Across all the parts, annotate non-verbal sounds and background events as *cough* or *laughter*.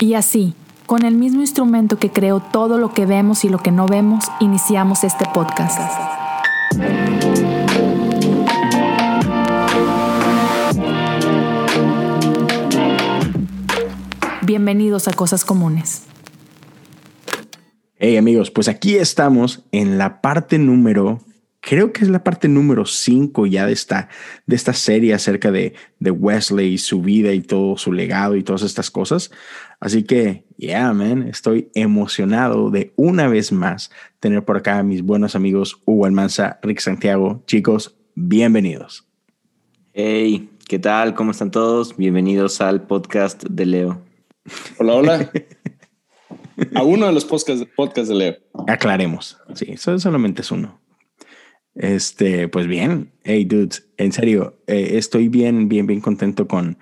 Y así, con el mismo instrumento que creó todo lo que vemos y lo que no vemos, iniciamos este podcast. Bienvenidos a Cosas Comunes. Hey amigos, pues aquí estamos en la parte número creo que es la parte número 5 ya de esta, de esta serie acerca de, de Wesley y su vida y todo su legado y todas estas cosas. Así que, yeah, man, estoy emocionado de una vez más tener por acá a mis buenos amigos Hugo Almanza, Rick Santiago. Chicos, bienvenidos. Hey, ¿qué tal? ¿Cómo están todos? Bienvenidos al podcast de Leo. Hola, hola. *laughs* a uno de los podcasts, podcast de Leo. Aclaremos. Sí, eso solamente es uno. Este, pues bien, hey dudes, en serio, eh, estoy bien, bien, bien contento con,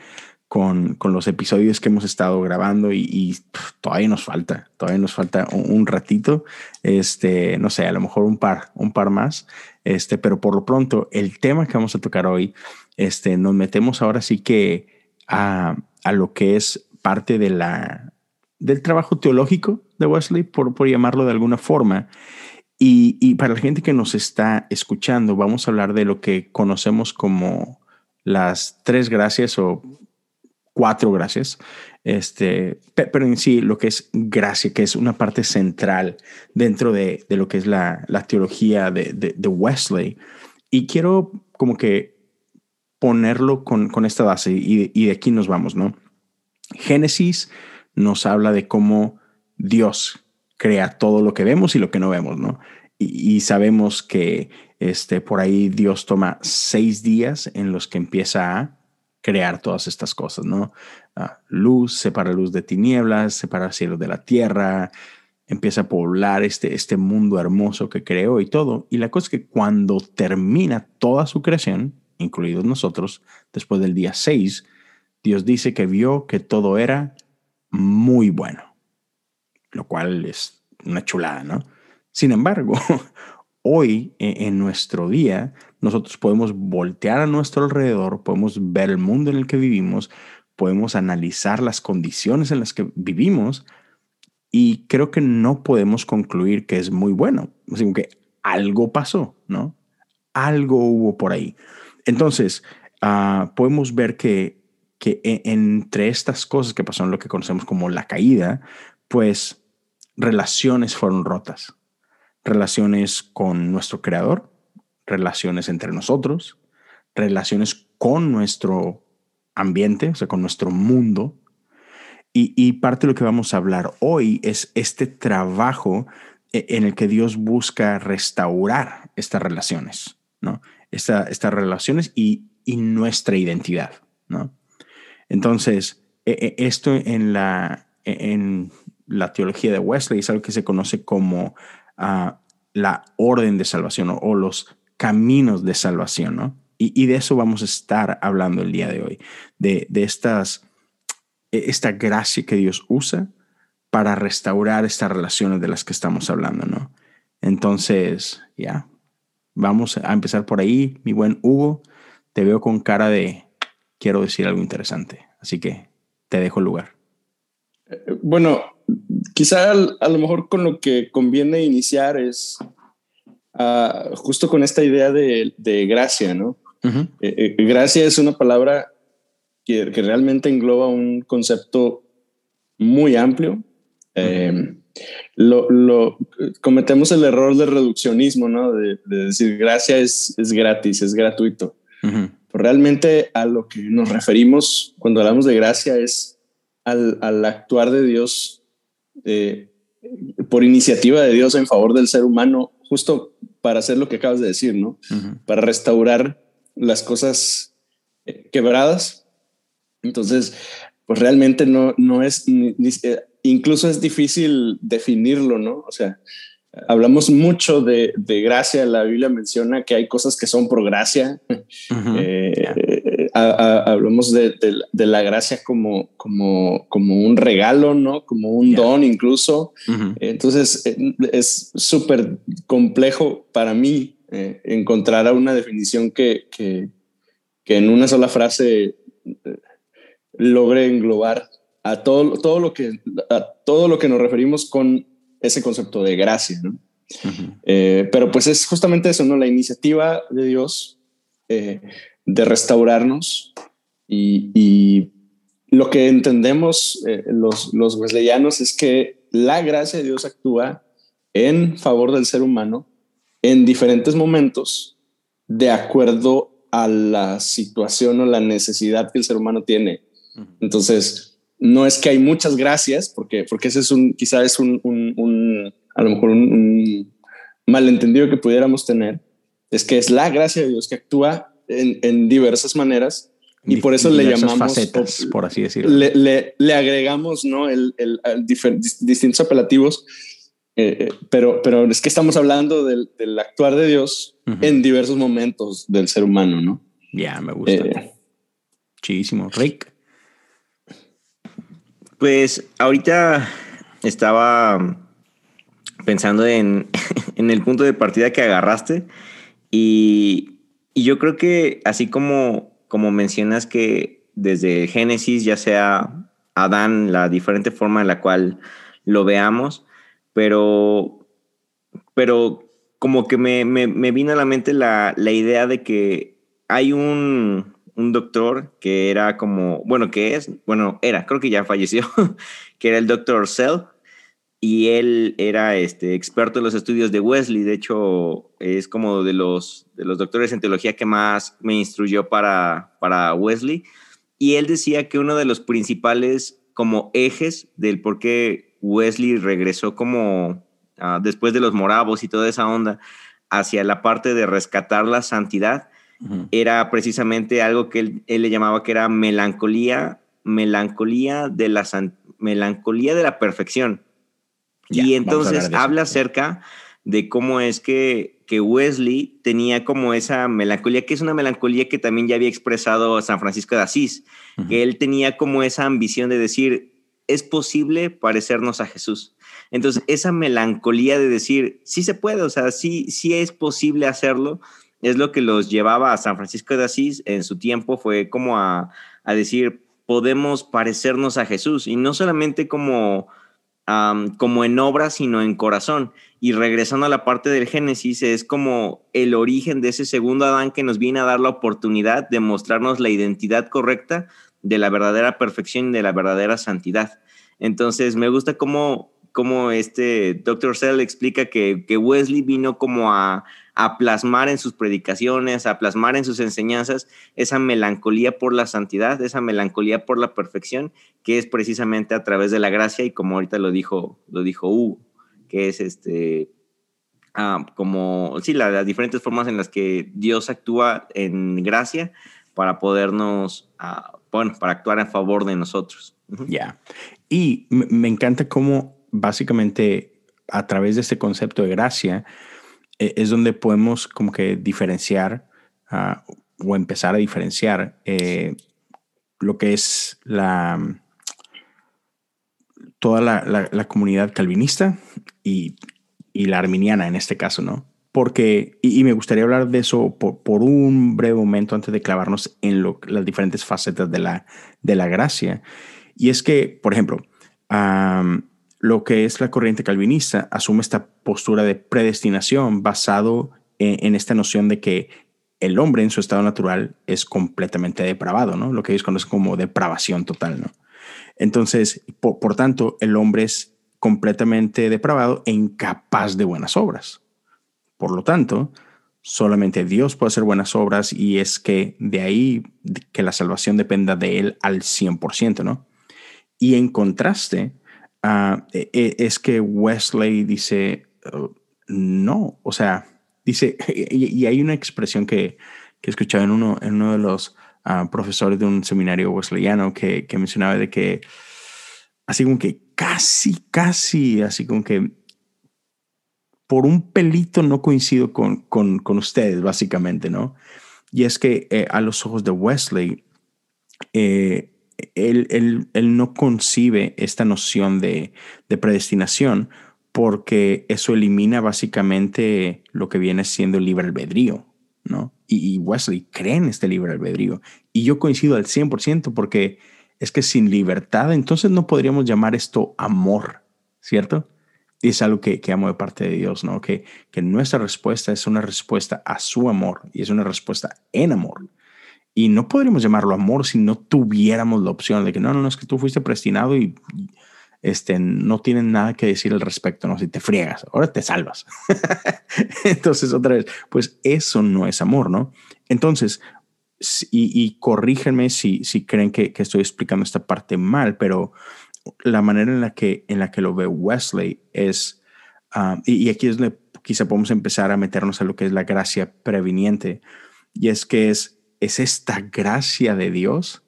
con, con, los episodios que hemos estado grabando y, todavía nos falta, todavía nos falta un, ratito, este, no sé, a lo mejor un par, un par más, este, pero por lo pronto el tema que vamos a tocar hoy, este, nos metemos ahora sí que a, a lo que es parte de la, del trabajo teológico de Wesley, por, por llamarlo de alguna forma, y, para la gente que nos está escuchando, vamos a hablar de lo que conocemos como las tres gracias o cuatro gracias, este, pero en sí lo que es gracia, que es una parte central dentro de, lo que es la, teología de, Wesley. Y quiero como que ponerlo con, esta base y, y de aquí nos vamos, ¿no? Génesis nos habla de cómo Dios crea todo lo que vemos y lo que no vemos, ¿no? Y, sabemos que este, por ahí Dios toma seis días en los que empieza a crear todas estas cosas, ¿no? Ah, luz, separa luz de tinieblas, separa cielo de la tierra, empieza a poblar este, este mundo hermoso que creó y todo. Y la cosa es que cuando termina toda su creación, incluidos nosotros, después del día seis, Dios dice que vio que todo era muy bueno lo cual es una chulada, ¿no? Sin embargo, *laughs* hoy e, en nuestro día, nosotros podemos voltear a nuestro alrededor, podemos ver el mundo en el que vivimos, podemos analizar las condiciones en las que vivimos y creo que no podemos concluir que es muy bueno, sino que algo pasó, ¿no? Algo hubo por ahí. Entonces, ah, podemos ver que, que e, entre estas cosas que pasaron, lo que conocemos como la caída, pues relaciones fueron rotas. Relaciones con nuestro creador, relaciones entre nosotros, relaciones con nuestro ambiente, o sea, con nuestro mundo. Y, parte de lo que vamos a hablar hoy es este trabajo e, en el que Dios busca restaurar estas relaciones, ¿no? estas relaciones y, nuestra identidad, ¿no? Entonces, e, e, esto en la, en, la teología de Wesley es algo que se conoce como ah, la orden de salvación o, los caminos de salvación, ¿no? Y, de eso vamos a estar hablando el día de hoy, de, estas, e, esta gracia que Dios usa para restaurar estas relaciones de las que estamos hablando, ¿no? Entonces, ya, vamos a empezar por ahí, mi buen Hugo, te veo con cara de quiero decir algo interesante, así que te dejo el lugar. Eh, bueno, quizá a lo mejor con lo que conviene iniciar es ah, justo con esta idea de, gracia, ¿no? Eh, eh, gracia es una palabra que, realmente engloba un concepto muy amplio. Em, lo, cometemos el error del reduccionismo, ¿no? De, decir gracia es, es, gratis, es gratuito. Realmente a lo que nos referimos cuando hablamos de gracia es al, al actuar de Dios eh, por iniciativa de Dios en favor del ser humano, justo para hacer lo que acabas de decir, ¿no? Para restaurar las cosas eh, quebradas. Entonces, pues realmente no, no es, eh, incluso es difícil definirlo, ¿no? O sea, hablamos mucho de, de, gracia, la Biblia menciona que hay cosas que son por gracia, hablamos de, la gracia como, como, como un regalo, ¿no? Como un don incluso. Entonces eh, es súper complejo para mí eh, encontrar una definición que, que, en una sola frase eh, logre englobar a todo, todo, lo que, a todo lo que nos referimos con ese concepto de gracia, ¿no? Eh, pero pues es justamente eso, ¿no? La iniciativa de Dios eh, de restaurarnos y, lo que entendemos eh, los, los wesleyanos es que la gracia de Dios actúa en favor del ser humano en diferentes momentos de acuerdo a la situación o la necesidad que el ser humano tiene. Entonces, no es que hay muchas gracias, porque, porque ese es un, quizá es un, un a lo mejor un, malentendido que pudiéramos tener, es que es la gracia de Dios que actúa en, diversas maneras y por eso le llamamos facetas, por así decirlo. Le, le, agregamos ¿no? el, el, distintos apelativos, eh, eh, pero, pero es que estamos hablando del, del actuar de Dios en diversos momentos del ser humano, ¿no? Ya, me gusta. Eh. Rick. Pues ahorita estaba pensando *laughs* en, el punto de partida que agarraste y, yo creo que así como, como mencionas que desde Génesis, ya sea Adán, la diferente forma en la cual lo veamos, pero, pero como que me, vino a la mente la, idea de que hay un, un, doctor que era como, bueno, que es, bueno, era, creo que ya falleció, *laughs* que era el doctor Cell, y él era este, experto en los estudios de Wesley, de hecho es como de los, de los doctores en teología que más me instruyó para, para Wesley, y él decía que uno de los principales como ejes del por qué Wesley regresó como ah, después de los moravos y toda esa onda hacia la parte de rescatar la santidad, era precisamente algo que él, él, le llamaba que era melancolía, melancolía de la, melancolía de la perfección. Y entonces habla acerca de cómo es que, que Wesley tenía como esa melancolía, que es una melancolía que también ya había expresado San Francisco de Asís, que él tenía como esa ambición de decir, es posible parecernos a Jesús. Entonces, esa melancolía de decir, sí se puede, o sea, sí, sí es posible hacerlo, es lo que los llevaba a San Francisco de Asís en su tiempo, fue como a, a decir, podemos parecernos a Jesús, y no solamente como como en obra, sino en corazón. Y regresando a la parte del Génesis, es como el origen de ese segundo Adán que nos viene a dar la oportunidad de mostrarnos la identidad correcta de la verdadera perfección y de la verdadera santidad. Entonces, me gusta cómo, cómo este Dr. Cell explica que, que Wesley vino como a, a plasmar en sus predicaciones, a plasmar en sus enseñanzas esa melancolía por la santidad, esa melancolía por la perfección, que es precisamente a través de la gracia y como ahorita lo dijo, lo dijo Hugo, que es este, ah, como, sí, las diferentes formas en las que Dios actúa en gracia para podernos, ah, bueno, para actuar en favor de nosotros. Ya. Y me encanta cómo básicamente a través de este concepto de gracia, es donde podemos como que diferenciar ah, o empezar a diferenciar eh, lo que es la toda la, comunidad calvinista y, la arminiana en este caso, ¿no? Porque, y, me gustaría hablar de eso por, un breve momento antes de clavarnos en las diferentes facetas de la, de la gracia. Y es que, por ejemplo, lo que es la corriente calvinista asume esta postura de predestinación basado en, esta noción de que el hombre en su estado natural es completamente depravado, ¿no? Lo que ellos conocen como depravación total, ¿no? Entonces, por, tanto, el hombre es completamente depravado e incapaz de buenas obras. Por lo tanto, solamente Dios puede hacer buenas obras y es que de ahí que la salvación dependa de Él al 100%, ¿no? Y en contraste, Ah, e, e, es que Wesley dice, oh, no, o sea, dice, *laughs* y, hay una expresión que, que he escuchado en uno, en uno de los ah, profesores de un seminario wesleyano que, que mencionaba de que, así como que casi, casi, así como que por un pelito no coincido con, con, con ustedes, básicamente, ¿no? Y es que eh, a los ojos de Wesley, eh, él, no concibe esta noción de, predestinación porque eso elimina básicamente lo que viene siendo el libre albedrío, ¿no? Y, Wesley cree en este libre albedrío. Y yo coincido al 100% porque es que sin libertad, entonces no podríamos llamar esto amor, ¿cierto? Y es algo que, que, amo de parte de Dios, ¿no? Que, que nuestra respuesta es una respuesta a su amor y es una respuesta en amor. Y no podríamos llamarlo amor si no tuviéramos la opción de que no, no, no, es que tú fuiste predestinado y este, no tienen nada que decir al respecto, ¿no? Si te friegas, ahora te salvas. *laughs* Entonces, otra vez, pues eso no es amor, ¿no? Entonces, y, y corrígenme si, si creen que, que, estoy explicando esta parte mal, pero la manera en la que, en la que lo ve Wesley es, ah, y, aquí es donde quizá podemos empezar a meternos a lo que es la gracia previniente, y es que es, es esta gracia de Dios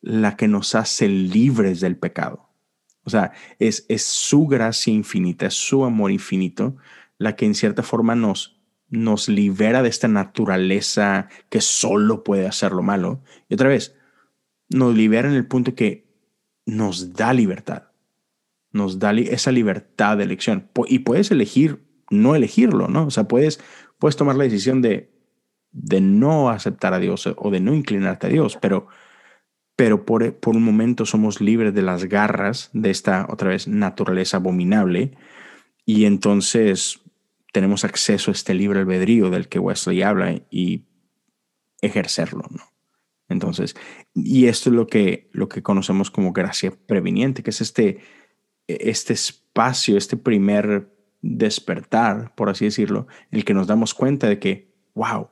la que nos hace libres del pecado. O sea, es, es su gracia infinita, es su amor infinito, la que en cierta forma nos, nos libera de esta naturaleza que solo puede hacer lo malo. Y otra vez, nos libera en el punto que nos da libertad. Nos da esa libertad de elección. Y puedes elegir no elegirlo, ¿no? O sea, puedes, puedes tomar la decisión de, de no aceptar a Dios o de no inclinarte a Dios, pero pero por, por un momento somos libres de las garras de esta, otra vez, naturaleza abominable, y entonces tenemos acceso a este libre albedrío del que Wesley habla y ejercerlo, ¿no? Entonces, y esto es lo que, lo que conocemos como gracia previniente, que es este, este espacio, este primer despertar, por así decirlo, en el que nos damos cuenta de que, wow,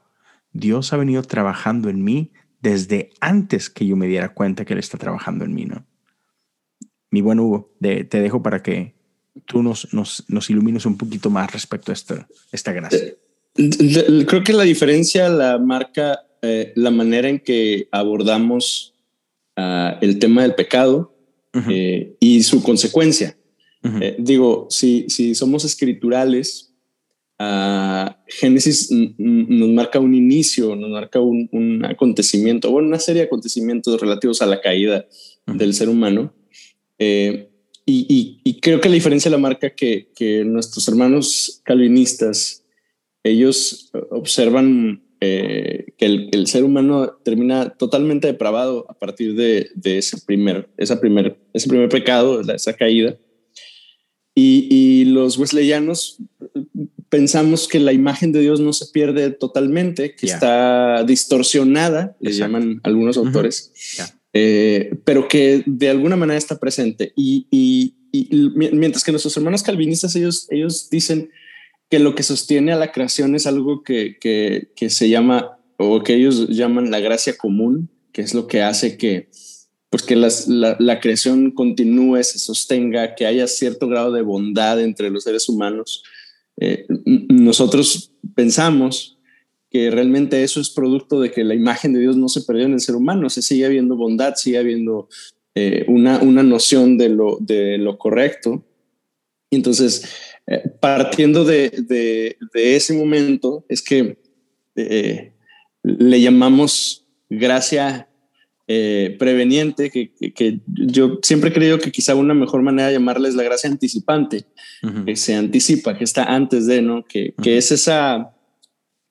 Dios ha venido trabajando en mí desde antes que yo me diera cuenta que Él está trabajando en mí, ¿no? Mi buen Hugo, te dejo para que tú nos, nos, nos, ilumines un poquito más respecto a esta, esta gracia. Eh, creo que la diferencia la marca eh, la manera en que abordamos uh, el tema del pecado uh -huh. eh, y su consecuencia. Uh -huh. eh, digo, si, si somos escriturales, Uh, Génesis nos marca un inicio, nos marca un, un, acontecimiento, bueno, una serie de acontecimientos relativos a la caída uh -huh. del ser humano. Eh, y, y, y, creo que la diferencia la marca que, que nuestros hermanos calvinistas, ellos observan eh, que el, el, ser humano termina totalmente depravado a partir de, de ese, primer, esa primer, ese primer pecado, esa caída. Y, y los wesleyanos pensamos que la imagen de Dios no se pierde totalmente, que yeah. está distorsionada, le llaman algunos autores, uh -huh. yeah. eh, pero que de alguna manera está presente. Y, y, y, mientras que nuestros hermanos calvinistas, ellos, ellos dicen que lo que sostiene a la creación es algo que, que, que se llama, o que ellos llaman la gracia común, que es lo que hace que, pues que las, la, la, creación continúe, se sostenga, que haya cierto grado de bondad entre los seres humanos. Eh, nosotros pensamos que realmente eso es producto de que la imagen de Dios no se perdió en el ser humano, se sigue habiendo bondad, sigue habiendo eh, una, una noción de lo, de lo correcto. Entonces, eh, partiendo de, de, de, ese momento, es que eh, le llamamos gracia eh, preveniente, que, que, que, yo siempre he creído que quizá una mejor manera de llamarla es la gracia anticipante, uh -huh. que se anticipa, que está antes de, ¿no? Que, uh -huh. que es esa...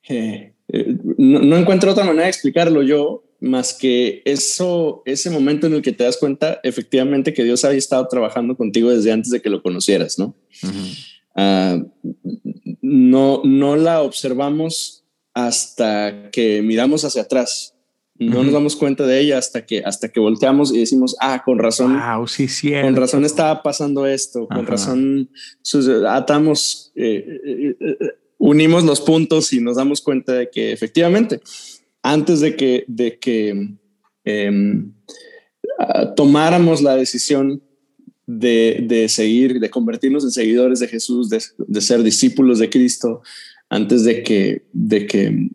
Eh, eh, no, no, encuentro otra manera de explicarlo yo, más que eso, ese momento en el que te das cuenta efectivamente que Dios había estado trabajando contigo desde antes de que lo conocieras, ¿no? Uh -huh. uh, no, no la observamos hasta que miramos hacia atrás no uh -huh. nos damos cuenta de ella hasta que hasta que volteamos y decimos ah con razón wow, sí, cierto. con razón estaba pasando esto con Ajá. razón atamos eh, eh, eh, unimos los puntos y nos damos cuenta de que efectivamente antes de que de que eh, tomáramos la decisión de, de, seguir de convertirnos en seguidores de Jesús de, de ser discípulos de Cristo antes de que de que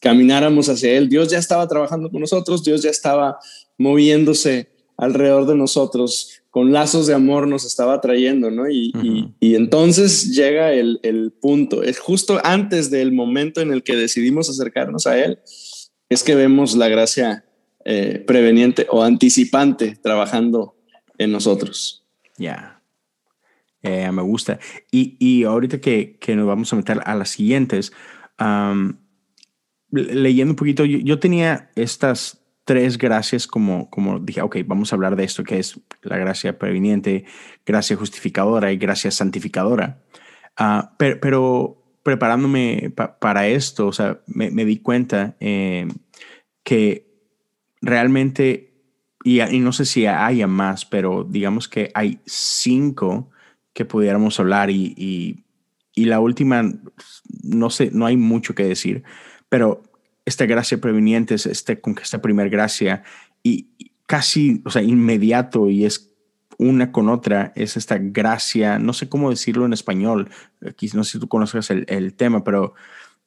camináramos hacia Él. Dios ya estaba trabajando con nosotros, Dios ya estaba moviéndose alrededor de nosotros, con lazos de amor nos estaba trayendo, ¿no? Y, uh -huh. y, y entonces llega el, el, punto, es justo antes del momento en el que decidimos acercarnos a Él, es que vemos la gracia eh, preveniente o anticipante trabajando en nosotros. Ya. Yeah. Eh, me gusta. Y, y ahorita que, que, nos vamos a meter a las siguientes, um, leyendo un poquito, yo, yo, tenía estas tres gracias como, como dije, ok, vamos a hablar de esto, que es la gracia previniente, gracia justificadora y gracia santificadora. Ah, pero, preparándome para esto, o sea, me, di cuenta eh, que realmente, y, no sé si haya más, pero digamos que hay cinco que pudiéramos hablar y, y, y la última, no sé, no hay mucho que decir, pero esta gracia preveniente es este, con esta primera gracia y casi, o sea, inmediato y es una con otra, es esta gracia, no sé cómo decirlo en español, aquí no sé si tú conoces el, el tema, pero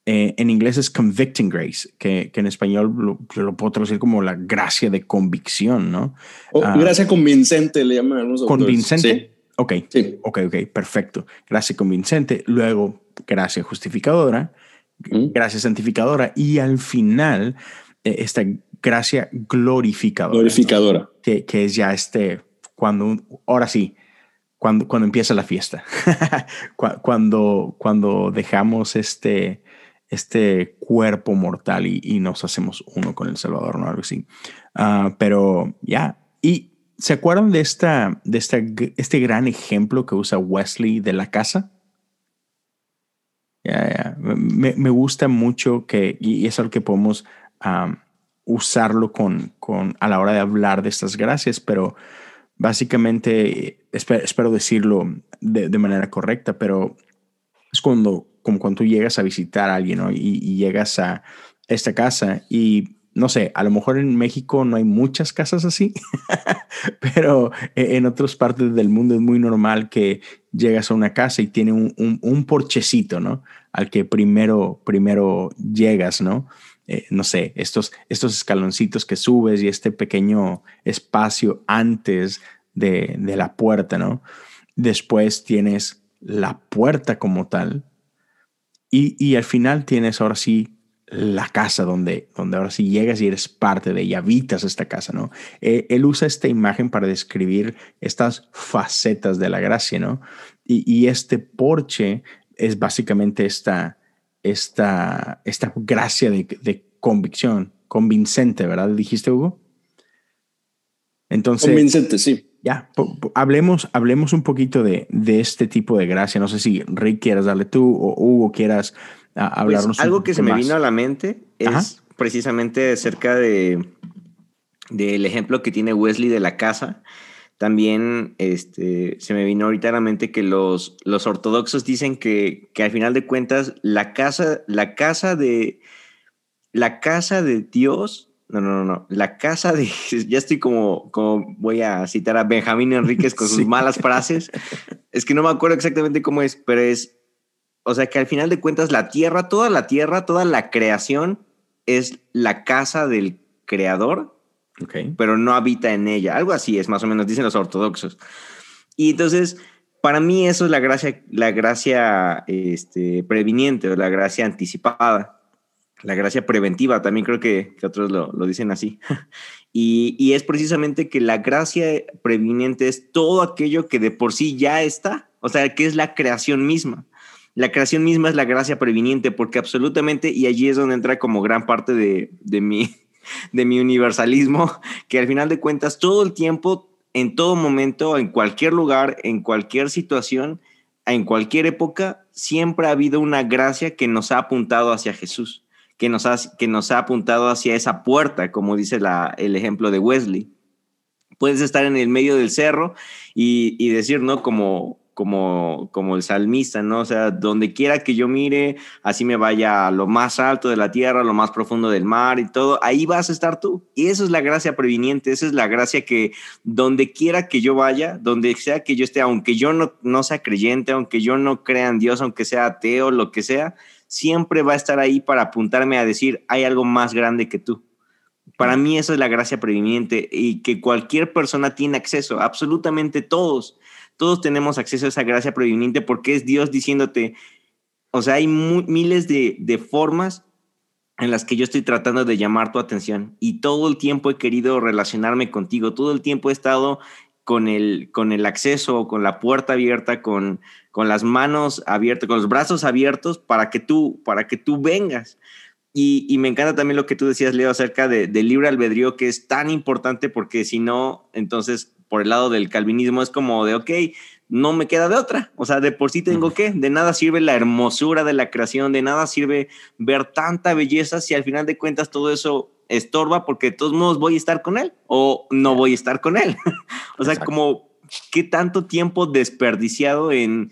eh, en inglés es convicting grace, que, que en español lo, lo, puedo traducir como la gracia de convicción, ¿no? Oh, gracia convincente le llaman algunos ¿Convincente? Sí. Ok, sí. ok, ok, perfecto. Gracia convincente, luego gracia justificadora, gracia santificadora y al final eh, esta gracia glorificadora. Glorificadora. Que, que, es ya este, cuando, ahora sí, cuando, cuando empieza la fiesta, *laughs* cuando, cuando dejamos este, este cuerpo mortal y, y, nos hacemos uno con el Salvador, ¿no? Algo así. Uh, pero ya, y ¿se acuerdan de, esta, de esta, este gran ejemplo que usa Wesley de la casa? Me, me, gusta mucho que, y es algo que podemos um, usarlo con, con, a la hora de hablar de estas gracias, pero básicamente, espero, decirlo de, de, manera correcta, pero es cuando, como cuando tú llegas a visitar a alguien ¿no? y, llegas a esta casa y no sé, a lo mejor en México no hay muchas casas así, *laughs* pero e, en otras partes del mundo es muy normal que llegas a una casa y tiene un, un, porchecito, ¿no? Al que primero, primero llegas, ¿no? Eh, no sé, estos, estos escaloncitos que subes y este pequeño espacio antes de, de la puerta, ¿no? Después tienes la puerta como tal y, y al final tienes ahora sí la casa donde, donde ahora sí llegas y eres parte de ella, habitas esta casa, ¿no? Eh, él usa esta imagen para describir estas facetas de la gracia, ¿no? Y, y este porche es básicamente esta, esta, esta gracia de, de, convicción, convincente, ¿verdad? Dijiste, Hugo. Entonces. Convincente, sí. Ya, hablemos, hablemos un poquito de, de este tipo de gracia. No sé si Rick quieras darle tú o Hugo quieras pues algo que se me vino a la mente es precisamente acerca de del ejemplo que tiene Wesley de la casa. También este, se me vino ahorita a la mente que los, los ortodoxos dicen que, que al final de cuentas la casa, la casa de la casa de Dios no, no, no, no. La casa de. *laughs* Ya estoy como, como voy a citar a Benjamín Enríquez con sus *laughs* malas frases. Es que no me acuerdo exactamente cómo es, pero es o sea que al final de cuentas la tierra, toda la tierra, toda la creación es la casa del creador, okay. pero no habita en ella. Algo así es, más o menos, dicen los ortodoxos. Y entonces, para mí eso es la gracia, la gracia este, previniente o la gracia anticipada. La gracia preventiva, también creo que, que otros lo, lo, dicen así. *laughs* y, y es precisamente que la gracia previniente es todo aquello que de por sí ya está, o sea, que es la creación misma. La creación misma es la gracia previniente, porque absolutamente, y allí es donde entra como gran parte de, de, mi, *laughs* de mi universalismo, *laughs* que al final de cuentas todo el tiempo, en todo momento, en cualquier lugar, en cualquier situación, en cualquier época, siempre ha habido una gracia que nos ha apuntado hacia Jesús, que nos ha, que nos ha apuntado hacia esa puerta, como dice el ejemplo de Wesley. Puedes estar en el medio del cerro y decir, ¿no? Como, como, como el salmista, ¿no? O sea, donde quiera que yo mire, así me vaya a lo más alto de la tierra, lo más profundo del mar y todo, ahí vas a estar tú. Y eso es la gracia previniente, esa es la gracia que donde quiera que yo vaya, donde sea que yo esté, aunque yo no, no sea creyente, aunque yo no crea en Dios, aunque sea ateo, lo que sea, siempre va a estar ahí para apuntarme a decir, hay algo más grande que tú. Para mí eso es la gracia previniente y que cualquier persona tiene acceso, absolutamente todos todos tenemos acceso a esa gracia previniente porque es Dios diciéndote, o sea, hay miles de, de formas en las que yo estoy tratando de llamar tu atención y todo el tiempo he querido relacionarme contigo, todo el tiempo he estado con el, con el acceso, con la puerta abierta, con, con las manos abiertas, con los brazos abiertos para que tú, para que tú vengas. Y, me encanta también lo que tú decías, Leo, acerca de, del libre albedrío, que es tan importante porque si no, entonces por el lado del calvinismo es como de, ok, no me queda de otra. O sea, de por sí tengo que, de nada sirve la hermosura de la creación, de nada sirve ver tanta belleza si al final de cuentas todo eso estorba porque de todos modos voy a estar con él o no voy a estar con él. *laughs* o sea, como qué tanto tiempo desperdiciado en,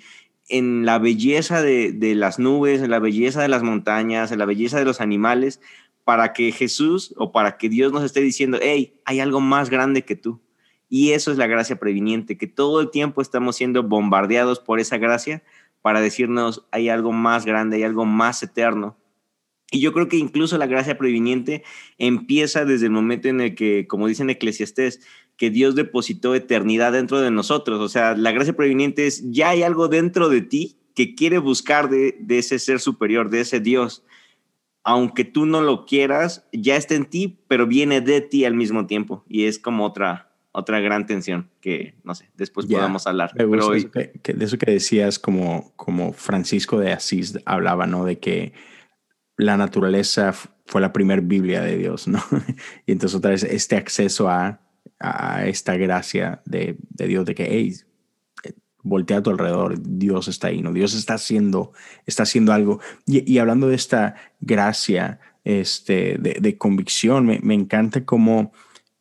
en la belleza de, las nubes, en la belleza de las montañas, en la belleza de los animales, para que Jesús o para que Dios nos esté diciendo, hey, hay algo más grande que tú. Y eso es la gracia previniente, que todo el tiempo estamos siendo bombardeados por esa gracia para decirnos, hay algo más grande, hay algo más eterno. Y yo creo que incluso la gracia previniente empieza desde el momento en el que, como dicen Eclesiastés, que Dios depositó eternidad dentro de nosotros. O sea, la gracia previniente es, ya hay algo dentro de ti que quiere buscar de, ese ser superior, de ese Dios. Aunque tú no lo quieras, ya está en ti, pero viene de ti al mismo tiempo. Y es como otra, otra gran tensión que, no sé, después podamos hablar. Pero eso que, de eso que decías, como, como Francisco de Asís hablaba, ¿no? De que la naturaleza fue la primer Biblia de Dios, ¿no? *laughs* y entonces otra vez este acceso a a esta gracia de, Dios, de que, hey, voltea a tu alrededor, Dios está ahí, ¿no? Dios está haciendo, está haciendo algo. Y, hablando de esta gracia este, de, convicción, me, encanta cómo eh,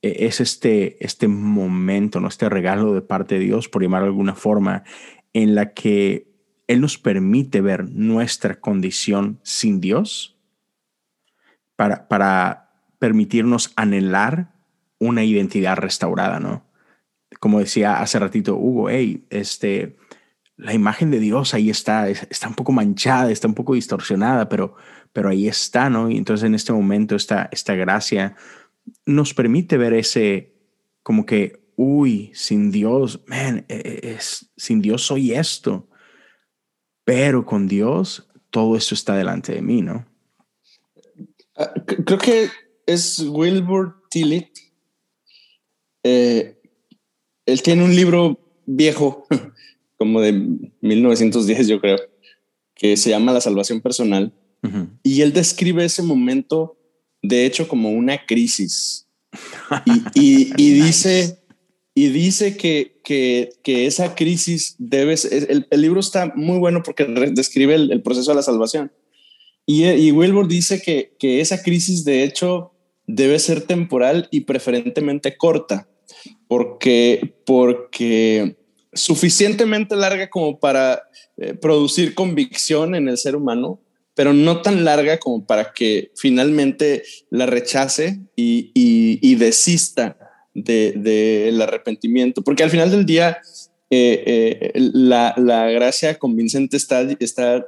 es este, este momento, ¿no? este regalo de parte de Dios, por llamar alguna forma, en la que Él nos permite ver nuestra condición sin Dios para, para permitirnos anhelar una identidad restaurada, ¿no? Como decía hace ratito Hugo, hey, este, la imagen de Dios ahí está, está un poco manchada, está un poco distorsionada, pero, pero ahí está, ¿no? Y entonces en este momento esta, esta gracia nos permite ver ese, como que, uy, sin Dios, man, e, e, es, sin Dios soy esto, pero con Dios todo esto está delante de mí, ¿no? Ah, creo que es Wilbur Tillett eh, él tiene un libro viejo, *laughs* como de 1910, yo creo, que se llama La Salvación Personal. Y él describe ese momento, de hecho, como una crisis. *laughs* y, dice, y dice que, que, que esa crisis debe el, el, libro está muy bueno porque describe el, proceso de la salvación. Y, y Wilbur dice que, que esa crisis, de hecho, debe ser temporal y preferentemente corta, porque, porque suficientemente larga como para eh, producir convicción en el ser humano, pero no tan larga como para que finalmente la rechace y, y, desista del de, arrepentimiento. Porque al final del día, eh, eh, la, la, gracia convincente está, está,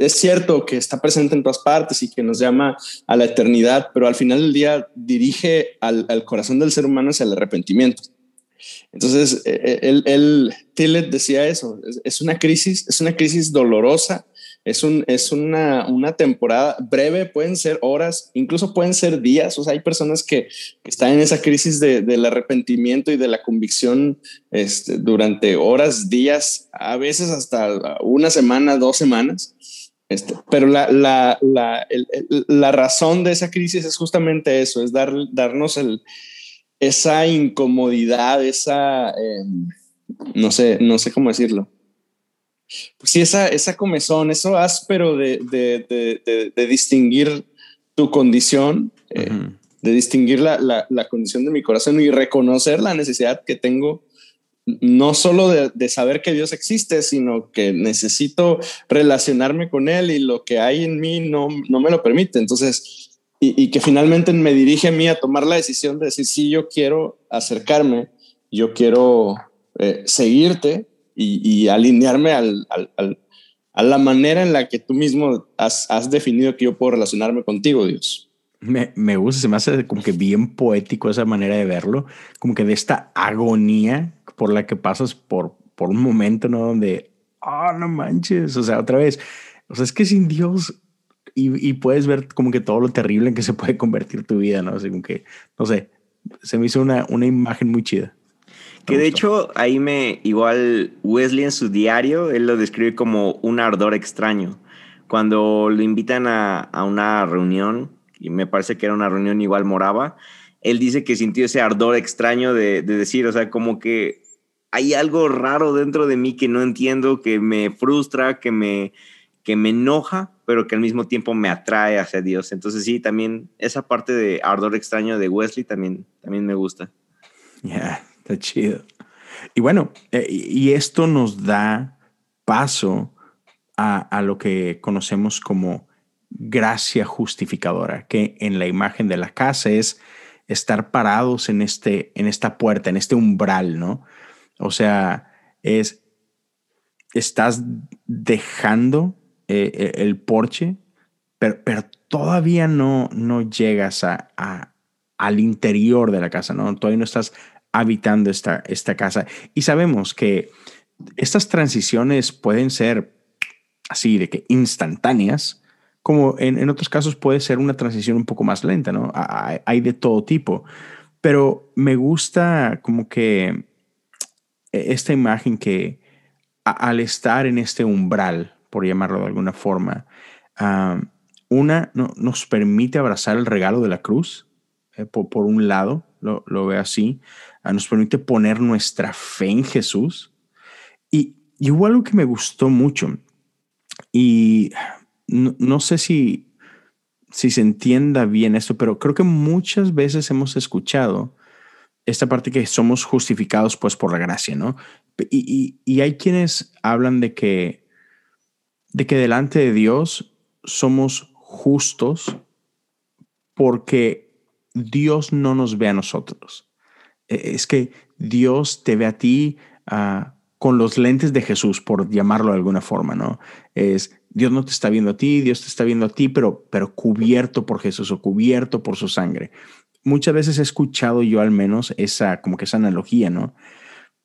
es cierto que está presente en todas partes y que nos llama a la eternidad, pero al final del día dirige al, al corazón del ser humano hacia el arrepentimiento. Entonces, eh, él, él Tillet decía eso, es, una crisis, es una crisis dolorosa, es, un, es una, una, temporada breve, pueden ser horas, incluso pueden ser días. O hay personas que, están en esa crisis de, del arrepentimiento y de la convicción este, durante horas, días, a veces hasta una semana, dos semanas. Este, pero la, la, la, la, razón de esa crisis es justamente eso, es dar, darnos el, esa incomodidad, esa, em, no sé, no sé cómo decirlo pues sí, esa, esa comezón, eso áspero de, de, de, distinguir tu condición, eh, de distinguir la, la, la, condición de mi corazón y reconocer la necesidad que tengo, no solo de, saber que Dios existe, sino que necesito relacionarme con Él y lo que hay en mí no, no me lo permite. Entonces, y, y que finalmente me dirige a mí a tomar la decisión de decir, sí, yo quiero acercarme, yo quiero eh, seguirte, y, alinearme al, a la manera en la que tú mismo has, definido que yo puedo relacionarme contigo, Dios. Me, me, gusta, se me hace como que bien poético esa manera de verlo, como que de esta agonía por la que pasas por, por un momento, ¿no? Donde, ah, no manches, o sea, otra vez, o sea, es que sin Dios y, y, puedes ver como que todo lo terrible en que se puede convertir tu vida, ¿no? Así como que, no sé, se me hizo una, una imagen muy chida. Que de hecho ahí me, igual Wesley en su diario, él lo describe como un ardor extraño, cuando lo invitan a, a una reunión, y me parece que era una reunión igual moraba, él dice que sintió ese ardor extraño de, de, decir, o sea, como que hay algo raro dentro de mí que no entiendo, que me frustra, que me, que me enoja, pero que al mismo tiempo me atrae hacia Dios. Entonces sí, también esa parte de ardor extraño de Wesley también, también me gusta. Ya, chido. Y bueno, eh, y esto nos da paso a, a, lo que conocemos como gracia justificadora, que en la imagen de la casa es estar parados en, este, en esta puerta, en este umbral, ¿no? O sea, es, estás dejando eh, el porche, pero, pero, todavía no, no llegas a, a, al interior de la casa, ¿no? Todavía no estás habitando esta, esta casa. Y sabemos que estas transiciones pueden ser así, de que instantáneas, como en, en, otros casos puede ser una transición un poco más lenta, ¿no? Hay, de todo tipo. Pero me gusta como que esta imagen que al estar en este umbral, por llamarlo de alguna forma, una no, nos permite abrazar el regalo de la cruz, eh, por, un lado, lo, lo veo así, nos permite poner nuestra fe en Jesús. Y, y hubo algo que me gustó mucho y no, sé si, si se entienda bien esto, pero creo que muchas veces hemos escuchado esta parte que somos justificados pues por la gracia, ¿no? Y, y, y, hay quienes hablan de que, de que delante de Dios somos justos porque Dios no nos ve a nosotros. E, es que Dios te ve a ti uh, con los lentes de Jesús, por llamarlo de alguna forma, ¿no? Es Dios no te está viendo a ti, Dios te está viendo a ti, pero, pero cubierto por Jesús o cubierto por su sangre. Muchas veces he escuchado yo al menos esa, como que esa analogía, ¿no?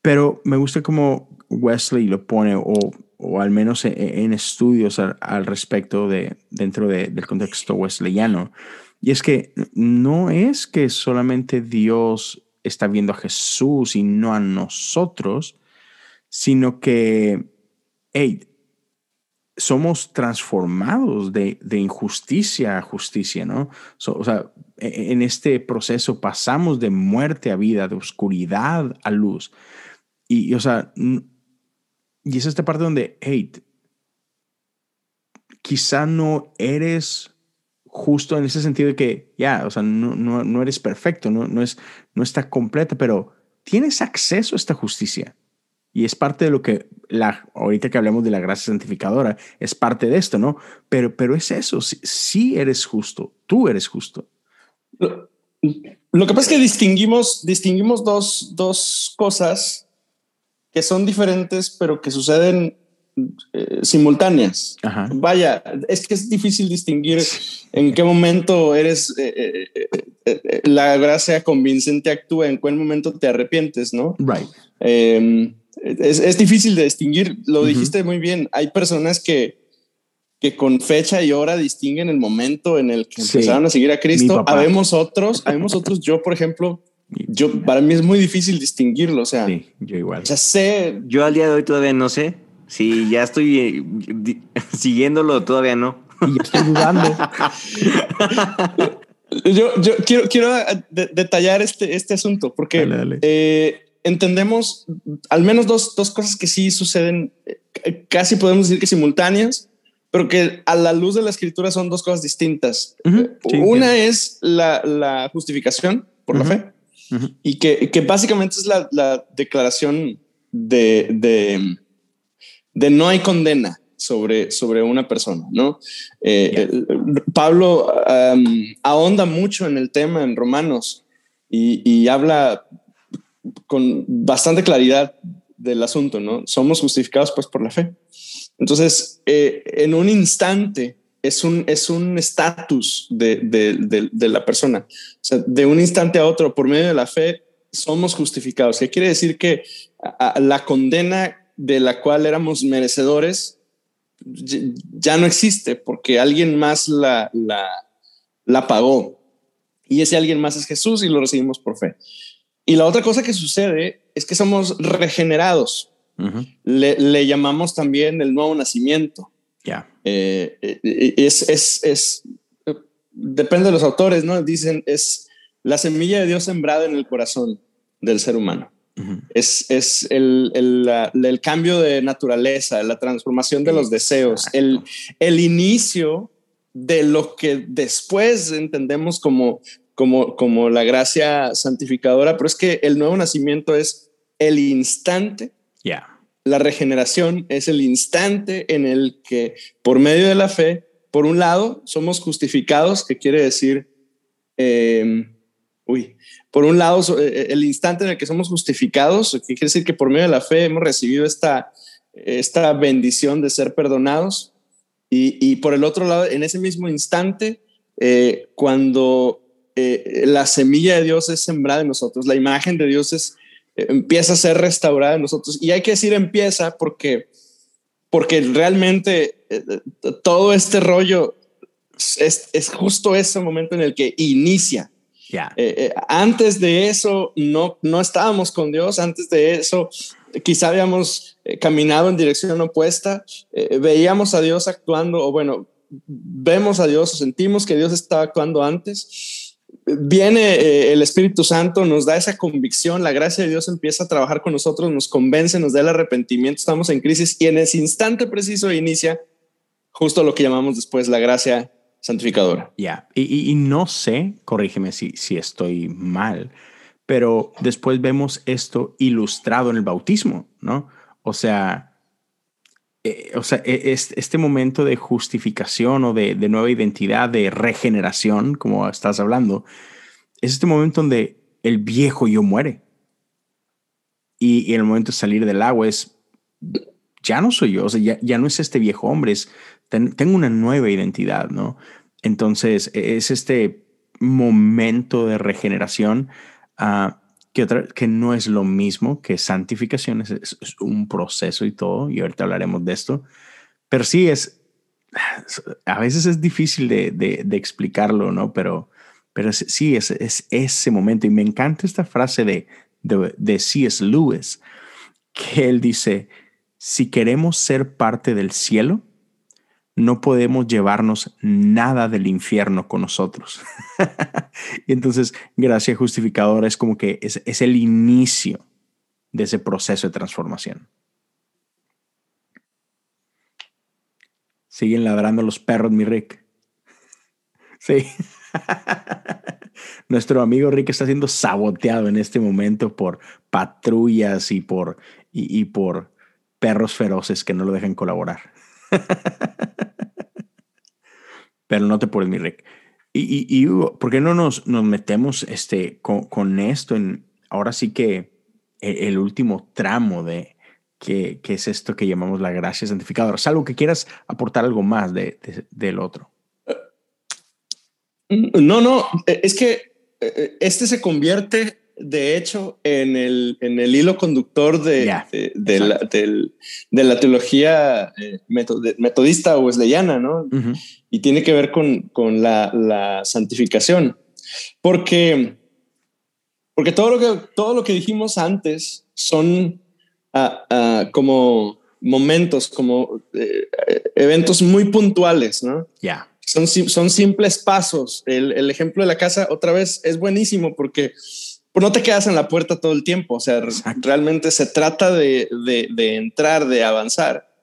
Pero me gusta como Wesley lo pone, o, o al menos en, en estudios al, al, respecto de, dentro de, del contexto wesleyano. Y es que no es que solamente Dios está viendo a Jesús y no a nosotros, sino que, hey, somos transformados de, de, injusticia a justicia, ¿no? So, o sea, e, en este proceso pasamos de muerte a vida, de oscuridad a luz. Y, o sea, y es esta parte donde, hey, quizá no eres justo en ese sentido de que, ya, o sea, no, no, no, eres perfecto, no, no, es, no está completa, pero tienes acceso a esta justicia. Y es parte de lo que, la, ahorita que hablamos de la gracia santificadora, es parte de esto, ¿no? Pero, pero es eso, sí, sí eres justo, tú eres justo. Lo, lo, que pasa es que distinguimos, distinguimos dos, dos cosas que son diferentes, pero que suceden eh, simultáneas. Ajá. Vaya, es que es difícil distinguir en qué momento eres eh, eh, eh la gracia convincente actúa, en qué momento te arrepientes, ¿no? Right. Em, es, es, difícil de distinguir, lo uh -huh. dijiste muy bien. Hay personas que, que con fecha y hora distinguen el momento en el que sí. empezaron a seguir a Cristo. Habemos otros, habemos otros. Yo, por ejemplo, yo para mí es muy difícil distinguirlo. O sea, sí, yo igual. O sea, sé. Yo al día de hoy todavía no sé. Si ya estoy eh, *laughs* siguiéndolo, todavía no. Y yo estoy dudando. *laughs* yo, yo quiero, quiero de, detallar este, este asunto porque dale, dale. Eh, entendemos al menos dos, dos cosas que sí suceden, eh, casi podemos decir que simultáneas, pero que a la luz de la escritura son dos cosas distintas. Uh -huh, sí, Una bien. es la, la, justificación por uh -huh. la fe uh -huh. y que, que, básicamente es la, la declaración de, de, de, no hay condena sobre, sobre una persona, ¿no? Eh, yeah. Pablo um, ahonda mucho en el tema en Romanos y, y habla con bastante claridad del asunto, ¿no? Somos justificados pues por la fe. Entonces, eh, en un instante es un es un estatus de, de, de, de, la persona. O sea, de un instante a otro, por medio de la fe, somos justificados. ¿Qué quiere decir que a, a la condena de la cual éramos merecedores ya no existe porque alguien más la, la, la pagó. Y ese alguien más es Jesús y lo recibimos por fe. Y la otra cosa que sucede es que somos regenerados. Uh -huh. le, le, llamamos también el nuevo nacimiento. Ya. Eh, es, es, es, depende de los autores, ¿no? Dicen, es la semilla de Dios sembrada en el corazón del ser humano. Es, es el, el, el, cambio de naturaleza, la transformación de los deseos, el, el inicio de lo que después entendemos como, como, como la gracia santificadora, pero es que el nuevo nacimiento es el instante. ya. La regeneración es el instante en el que por medio de la fe, por un lado, somos justificados, que quiere decir, em, uy, por un lado, eh, el instante en el que somos justificados, que quiere decir que por medio de la fe hemos recibido esta, esta bendición de ser perdonados. Y, y por el otro lado, en ese mismo instante, eh, cuando eh, la semilla de Dios es sembrada en nosotros, la imagen de Dios es, empieza a ser restaurada en nosotros. Y hay que decir empieza porque, porque realmente todo este rollo es, es justo ese momento en el que inicia. Yeah. Eh, antes de eso no, no estábamos con Dios, antes de eso quizá habíamos eh, caminado en dirección opuesta, eh, veíamos a Dios actuando, o bueno, vemos a Dios o sentimos que Dios estaba actuando antes. Viene el Espíritu Santo, nos da esa convicción, la gracia de Dios empieza a trabajar con nosotros, nos convence, nos da el arrepentimiento, estamos en crisis y en ese instante preciso inicia justo lo que llamamos después la gracia santificadora. Ya, y, y, no sé, corrígeme si, si estoy mal, pero después vemos esto ilustrado en el bautismo, ¿no? O sea, eh, o sea es, este momento de justificación o de, de, nueva identidad, de regeneración, como estás hablando, es este momento donde el viejo yo muere. Y, y el momento de salir del agua es, ya no soy yo, o sea, ya, ya no es este viejo hombre, es tengo una nueva identidad, ¿no? Entonces, e, es este momento de regeneración uh, que, no es lo mismo que santificación, es, un proceso y todo, y ahorita hablaremos de esto, pero sí es, *sighs* a veces es difícil de, explicarlo, ¿no? Pero, pero sí, es, es, ese momento, y me encanta esta frase de, de, de C.S. Lewis, que él dice, si queremos ser parte del cielo, no podemos llevarnos nada del infierno con nosotros. y *laughs* entonces, gracia justificadora es como que es, el inicio de ese proceso de transformación. Siguen ladrando los perros, mi Rick. *laughs* Sí. *laughs* Nuestro amigo Rick está siendo saboteado en este momento por patrullas y por, y por perros feroces que no lo dejan colaborar. *laughs* Pero no te pones mi Rick. Y, y, ¿por qué no nos, nos metemos este, con, esto en ahora sí que el, el último tramo de que, que, es esto que llamamos la gracia santificadora? ¿Salvo que quieras aportar algo más de, de, del otro? No, no, es que este se convierte de hecho, en el, en el hilo conductor de, yeah, de, de, la, de, de, la, teología eh, metodista o wesleyana, ¿no? Uh -huh. Y tiene que ver con, con la, la, santificación. Porque, porque todo, lo que, todo lo que dijimos antes son uh, uh, como momentos, como eh, eventos muy puntuales, ¿no? Ya. Yeah. Son, son simples pasos. El, el ejemplo de la casa, otra vez, es buenísimo porque pues no te quedas en la puerta todo el tiempo. O sea, Exacto. realmente se trata de, de, de, entrar, de avanzar.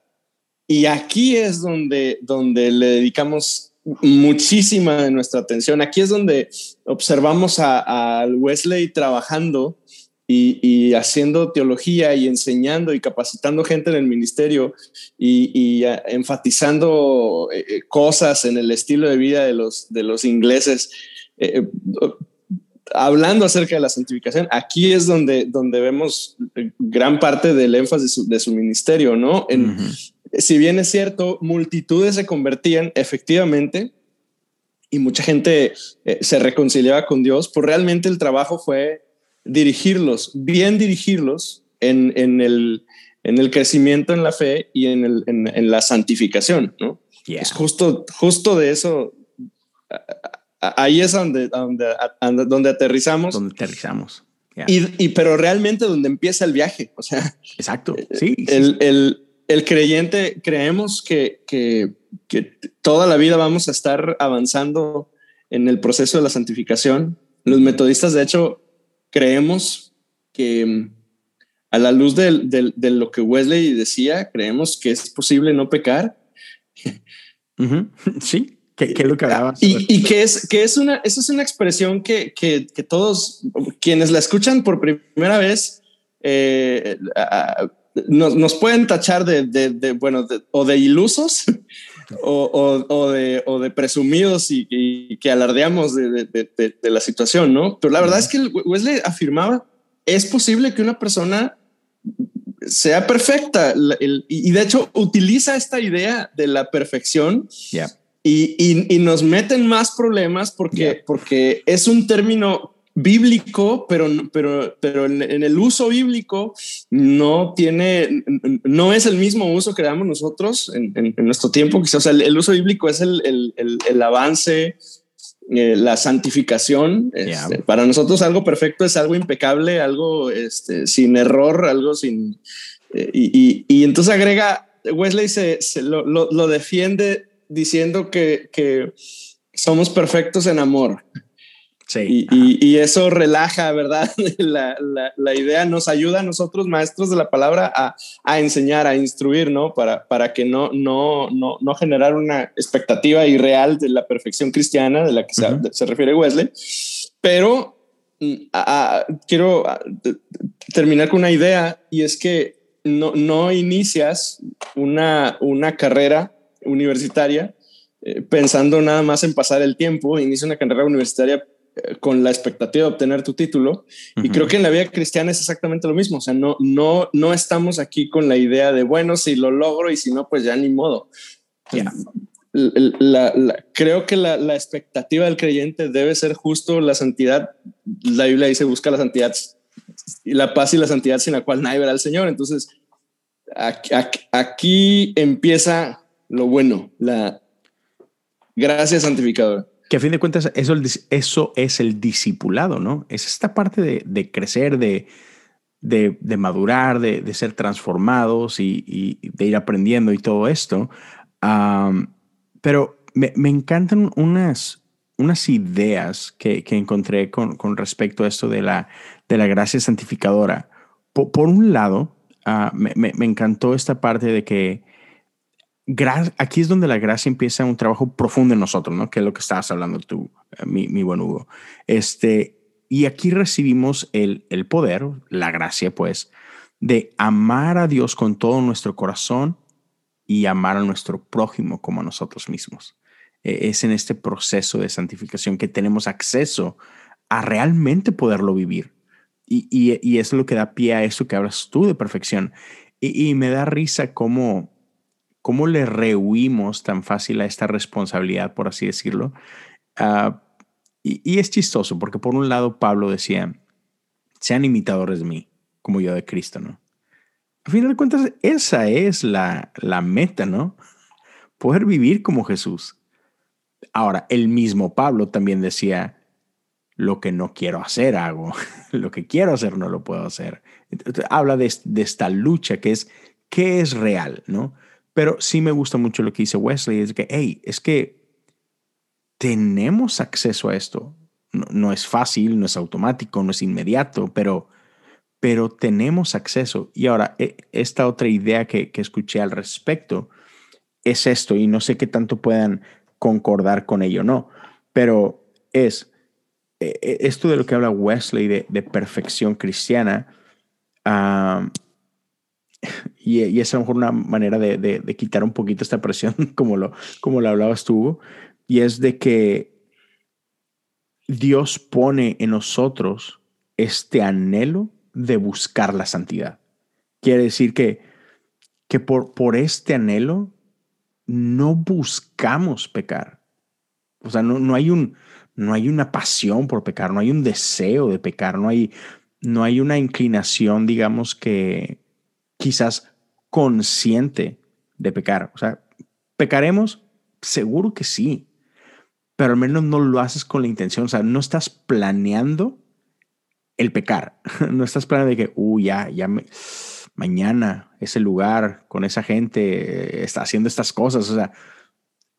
Y aquí es donde, donde le dedicamos muchísima de nuestra atención. Aquí es donde observamos a, Wesley trabajando y, y, haciendo teología y enseñando y capacitando gente en el ministerio y, y a, enfatizando eh, cosas en el estilo de vida de los, de los ingleses. Eh, hablando acerca de la santificación, aquí es donde, donde vemos gran parte del énfasis de su, de su ministerio, ¿no? En, uh -huh. Si bien es cierto, multitudes se convertían efectivamente y mucha gente eh, se reconciliaba con Dios, pues realmente el trabajo fue dirigirlos, bien dirigirlos en, en, el, en el crecimiento en la fe y en, el, en, en la santificación, ¿no? Yeah. Es justo, justo de eso ahí es donde, donde, donde aterrizamos. Donde aterrizamos. Yeah. Y, y, pero realmente donde empieza el viaje. O sea, exacto. Sí. El, sí. el, el creyente creemos que, que, que, toda la vida vamos a estar avanzando en el proceso de la santificación. Los metodistas, de hecho, creemos que a la luz de, de, lo que Wesley decía, creemos que es posible no pecar. *laughs* Sí, que, es lo que hablaba. Y, y, que es que es una, esa es una expresión que, que, que todos quienes la escuchan por primera vez eh, nos, nos, pueden tachar de, de, bueno, o de ilusos *laughs* o, o, de, o, de, presumidos y, que alardeamos de, la situación, ¿no? Pero la verdad es que Wesley afirmaba, es posible que una persona sea perfecta y de hecho utiliza esta idea de la perfección y, y, nos meten más problemas porque, porque es un término bíblico, pero, pero, pero en, el uso bíblico no tiene, no es el mismo uso que damos nosotros en, nuestro tiempo. O sea, el, uso bíblico es el, el avance, eh, la santificación. Este, para nosotros algo perfecto es algo impecable, algo este, sin error, algo sin... Eh, y, y, entonces agrega, Wesley se, lo, lo, defiende diciendo que, que somos perfectos en amor. Sí. Y, y, eso relaja, ¿verdad? *laughs* La, la, la, idea nos ayuda a nosotros, maestros de la palabra, a, a, enseñar, a instruir, ¿no? Para, para que no, no, no, no generar una expectativa irreal de la perfección cristiana de la que se, refiere Wesley. Pero mm, quiero terminar con una idea y es que no, no inicias una, una carrera universitaria eh, pensando nada más en pasar el tiempo, inicia una carrera universitaria con la expectativa de obtener tu título. Y creo que en la vida cristiana es exactamente lo mismo. O sea, no, no, no estamos aquí con la idea de, bueno, si lo logro y si no, pues ya ni modo. creo que la, la, expectativa del creyente debe ser justo la santidad. La Biblia dice, busca la santidad y la paz y la santidad sin la cual nadie verá al Señor. Entonces, aquí, aquí empieza lo bueno, la gracia santificadora. Que a fin de cuentas eso, eso es el discipulado, ¿no? Es esta parte de, crecer, de, de, madurar, de, ser transformados y, de ir aprendiendo y todo esto. pero me, encantan unas, unas ideas que, encontré con, respecto a esto de la, de la gracia santificadora. Por, un lado, ah, me, me, encantó esta parte de que aquí es donde la gracia empieza un trabajo profundo en nosotros, ¿no? Que es lo que estabas hablando tú, eh, mi, mi buen Hugo. Este, y aquí recibimos el, el poder, la gracia, pues, de amar a Dios con todo nuestro corazón y amar a nuestro prójimo como a nosotros mismos. E, es en este proceso de santificación que tenemos acceso a realmente poderlo vivir. Y, y, y es lo que da pie a eso que hablas tú de perfección. Y, y me da risa cómo ¿Cómo le rehuimos tan fácil a esta responsabilidad, por así decirlo? Ah, y, es chistoso, porque por un lado Pablo decía, sean imitadores de mí, como yo de Cristo, ¿no? A final de cuentas, esa es la, la meta, ¿no? Poder vivir como Jesús. Ahora, el mismo Pablo también decía, lo que no quiero hacer hago, *laughs* lo que quiero hacer no lo puedo hacer. habla de, de, esta lucha que es, ¿qué es real? ¿no? Pero sí me gusta mucho lo que dice Wesley, es que, hey, es que tenemos acceso a esto. No, es fácil, no es automático, no es inmediato, pero, pero tenemos acceso. Y ahora, e, esta otra idea que, que escuché al respecto es esto, y no sé qué tanto puedan concordar con ello, no, pero es e, e, esto de lo que habla Wesley de, de perfección cristiana. Uh, *laughs* y, es a lo mejor una manera de, quitar un poquito esta presión, *laughs* como lo, como lo hablabas tú, y es de que Dios pone en nosotros este anhelo de buscar la santidad. Quiere decir que, que por, por este anhelo no buscamos pecar. O sea, no, no, hay un, no hay una pasión por pecar, no hay un deseo de pecar, no hay, no hay una inclinación, digamos, que, quizás consciente de pecar. O sea, ¿pecaremos? Seguro que sí, pero al menos no lo haces con la intención. O sea, no estás planeando el pecar. *laughs* No estás planeando de que, uy, ya, ya me, mañana, ese lugar, con esa gente, está haciendo estas cosas. O sea,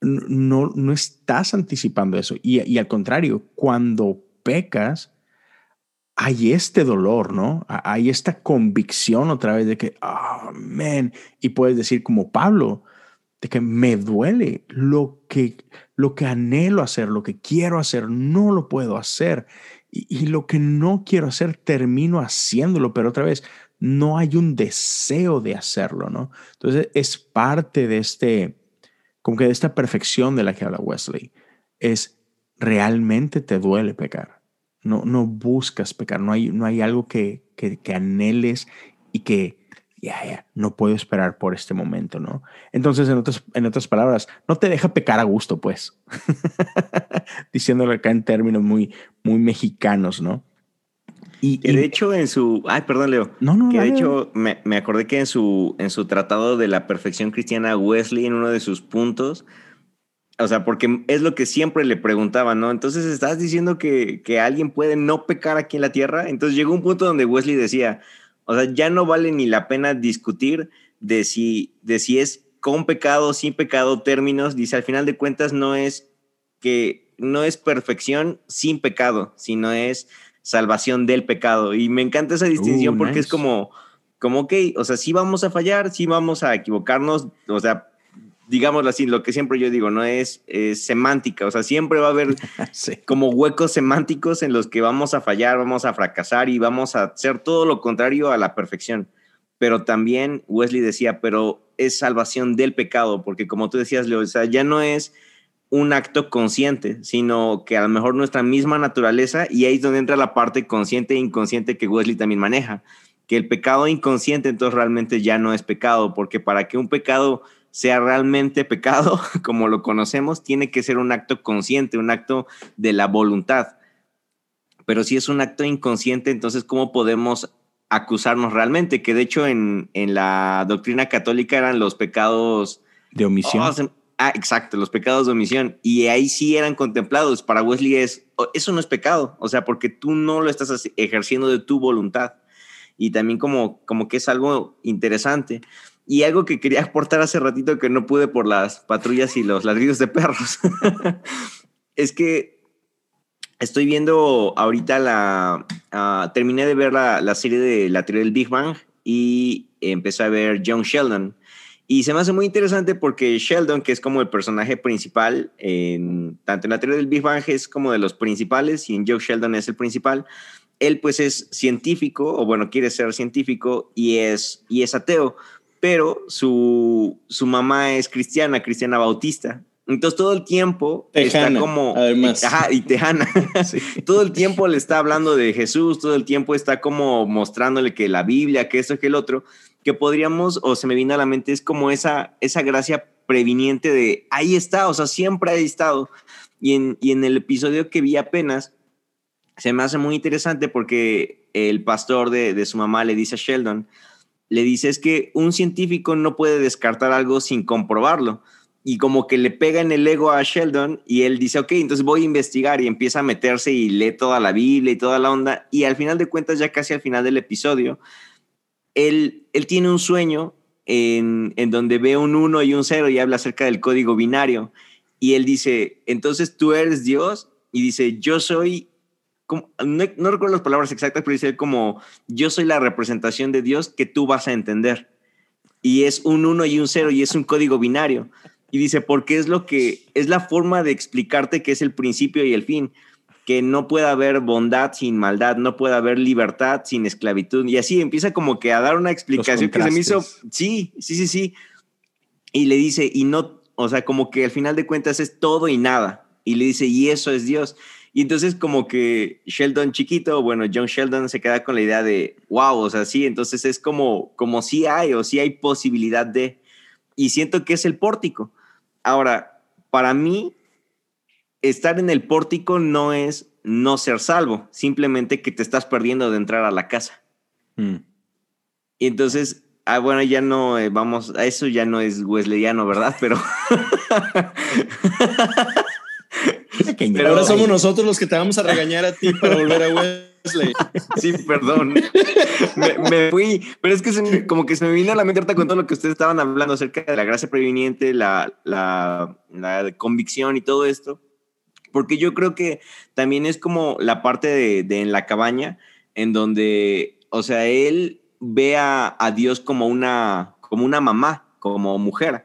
no, no estás anticipando eso. Y al contrario, cuando pecas, hay este dolor, ¿no? Hay esta convicción otra vez de que, amén. y puedes decir como Pablo, de que me duele lo que, lo que anhelo hacer, lo que quiero hacer, no lo puedo hacer. Y, y lo que no quiero hacer, termino haciéndolo, pero otra vez, no hay un deseo de hacerlo, ¿no? Entonces es parte de este, como que de esta perfección de la que habla Wesley, es realmente te duele pecar no, no buscas pecar, no hay, no hay algo que, que, anheles y que, ya, ya, no puedo esperar por este momento, ¿no? Entonces, en otras, en otras palabras, no te deja pecar a gusto, pues, *laughs* diciéndolo acá en términos muy, muy mexicanos, ¿no? Y, de hecho en su, ay, perdón, Leo. No, no, que de hecho me, me, acordé que en su, en su tratado de la perfección cristiana, Wesley, en uno de sus puntos, o sea, porque es lo que siempre le preguntaban, ¿no? Entonces, ¿estás diciendo que, que, alguien puede no pecar aquí en la tierra? Entonces llegó un punto donde Wesley decía, o sea, ya no vale ni la pena discutir de si, de si es con pecado, sin pecado, términos. Dice, al final de cuentas no es que no es perfección sin pecado, sino es salvación del pecado. Y me encanta esa distinción uh, porque es como, como, ok, o sea, sí vamos a fallar, sí vamos a equivocarnos, o sea, digámoslo así, lo que siempre yo digo, no es, semántica, o sea, siempre va a haber *laughs* como huecos semánticos en los que vamos a fallar, vamos a fracasar y vamos a hacer todo lo contrario a la perfección. Pero también Wesley decía, pero es salvación del pecado, porque como tú decías, Leo, o sea, ya no es un acto consciente, sino que a lo mejor nuestra misma naturaleza, y ahí es donde entra la parte consciente e inconsciente que Wesley también maneja, que el pecado inconsciente entonces realmente ya no es pecado, porque para que un pecado sea realmente pecado, *laughs* como lo conocemos, tiene que ser un acto consciente, un acto de la voluntad. Pero si es un acto inconsciente, entonces, ¿cómo podemos acusarnos realmente? Que de hecho en, la doctrina católica eran los pecados... De omisión. Oh, ah, exacto, los pecados de omisión. Y ahí sí eran contemplados. Para Wesley es, oh, eso no es pecado, o sea, porque tú no lo estás ejerciendo de tu voluntad. Y también como, como que es algo interesante. Y algo que quería aportar hace ratito que no pude por las patrullas y los ladridos de perros, *laughs* es que estoy viendo ahorita la... Ah, terminé de ver la, serie de la teoría del Big Bang y empecé a ver John Sheldon. Y se me hace muy interesante porque Sheldon, que es como el personaje principal, en, tanto en la teoría del Big Bang es como de los principales y en John Sheldon es el principal, él pues es científico, o bueno, quiere ser científico y es, y es ateo pero su, su mamá es cristiana, cristiana bautista. Entonces todo el tiempo está como... Además. Ajá, y tejana. *laughs* *laughs* Todo el tiempo le está hablando de Jesús, todo el tiempo está como mostrándole que la Biblia, que esto, que el otro, que podríamos, o se me viene a la mente, es como esa, esa gracia previniente de, ahí está, o sea, siempre ha estado. Y en, y en el episodio que vi apenas, se me hace muy interesante porque el pastor de, de su mamá le dice a Sheldon, le dice es que un científico no puede descartar algo sin comprobarlo. Y como que le pega en el ego a Sheldon y él dice, ok, entonces voy a investigar y empieza a meterse y lee toda la Biblia y toda la onda. Y al final de cuentas, ya casi al final del episodio, él, él tiene un sueño en, en donde ve un 1 y un 0 y habla acerca del código binario. Y él dice, entonces tú eres Dios. Y dice, yo soy no, recuerdo las palabras exactas, pero dice como, yo soy la representación de Dios que tú vas a entender. Y es un 1 y un 0 y es un código binario. Y dice, porque es lo que, es la forma de explicarte que es el principio y el fin, que no puede haber bondad sin maldad, no puede haber libertad sin esclavitud. Y así empieza como que a dar una explicación que se me hizo, sí, sí, sí, sí. Y le dice, y no, o sea, como que al final de cuentas es todo y nada. Y le dice, y eso es Dios. Y entonces como que Sheldon chiquito, bueno, John Sheldon se queda con la idea de, wow, o sea, sí, entonces es como, como si hay o si hay posibilidad de, y siento que es el pórtico. Ahora, para mí, estar en el pórtico no es no ser salvo, simplemente que te estás perdiendo de entrar a la casa. Mm. Y entonces, ah, bueno, ya no, eh, vamos, a eso ya no es wesleyano, ¿verdad? Pero... *laughs* Pero ahora somos nosotros los que te vamos a regañar a ti para volver a Wesley. *laughs* Sí, perdón. Me, fui, pero es que como que se me vino a la mente ahorita con todo lo que ustedes estaban hablando acerca de la gracia previniente, la, la, la convicción y todo esto. Porque yo creo que también es como la parte de, de en la cabaña, en donde, o sea, él ve a, a Dios como una, como una mamá, como mujer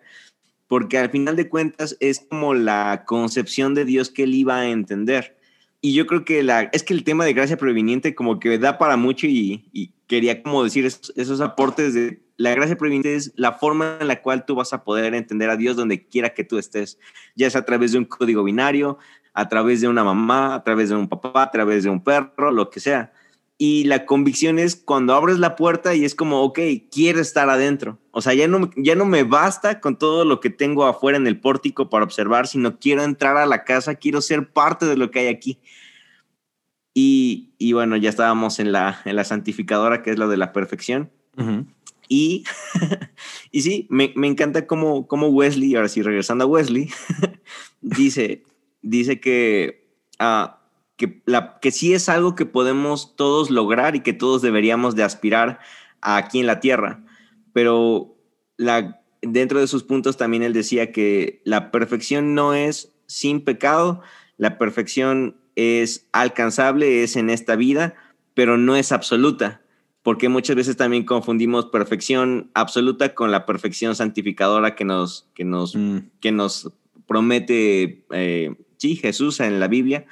porque al final de cuentas es como la concepción de Dios que él iba a entender. Y yo creo que la, es que el tema de gracia previniente como que da para mucho y, quería como decir esos, aportes de la gracia previniente es la forma en la cual tú vas a poder entender a Dios donde quiera que tú estés, ya es a través de un código binario, a través de una mamá, a través de un papá, a través de un perro, lo que sea y la convicción es cuando abres la puerta y es como, ok, quiero estar adentro. O sea, ya no, ya no me basta con todo lo que tengo afuera en el pórtico para observar, sino quiero entrar a la casa, quiero ser parte de lo que hay aquí. Y, y bueno, ya estábamos en la, en la santificadora, que es la de la perfección. Y, *laughs* y sí, me, me encanta cómo, cómo, Wesley, ahora sí, regresando a Wesley, *laughs* dice, dice que... Uh, que, la, que sí es algo que podemos todos lograr y que todos deberíamos de aspirar aquí en la tierra. Pero la, dentro de sus puntos también él decía que la perfección no es sin pecado, la perfección es alcanzable, es en esta vida, pero no es absoluta, porque muchas veces también confundimos perfección absoluta con la perfección santificadora que nos, que nos, mm. que nos promete eh, sí, Jesús en la Biblia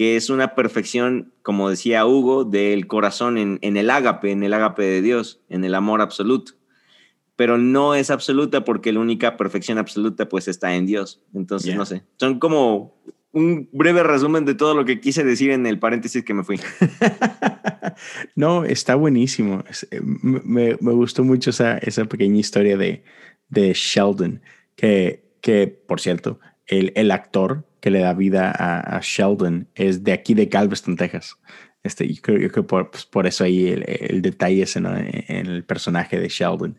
que es una perfección, como decía Hugo, del corazón en, el ágape, en el ágape de Dios, en el amor absoluto. Pero no es absoluta porque la única perfección absoluta pues está en Dios. Entonces, no sé, son como un breve resumen de todo lo que quise decir en el paréntesis que me fui. *laughs* no, está buenísimo. Eh, me, gustó mucho esa, esa pequeña historia de, de Sheldon, que, que, por cierto, el, el actor que le da vida a, Sheldon es de aquí de Galveston, Texas. Este, yo creo, que por, pues, por, eso ahí el, detalle es en, el personaje de Sheldon.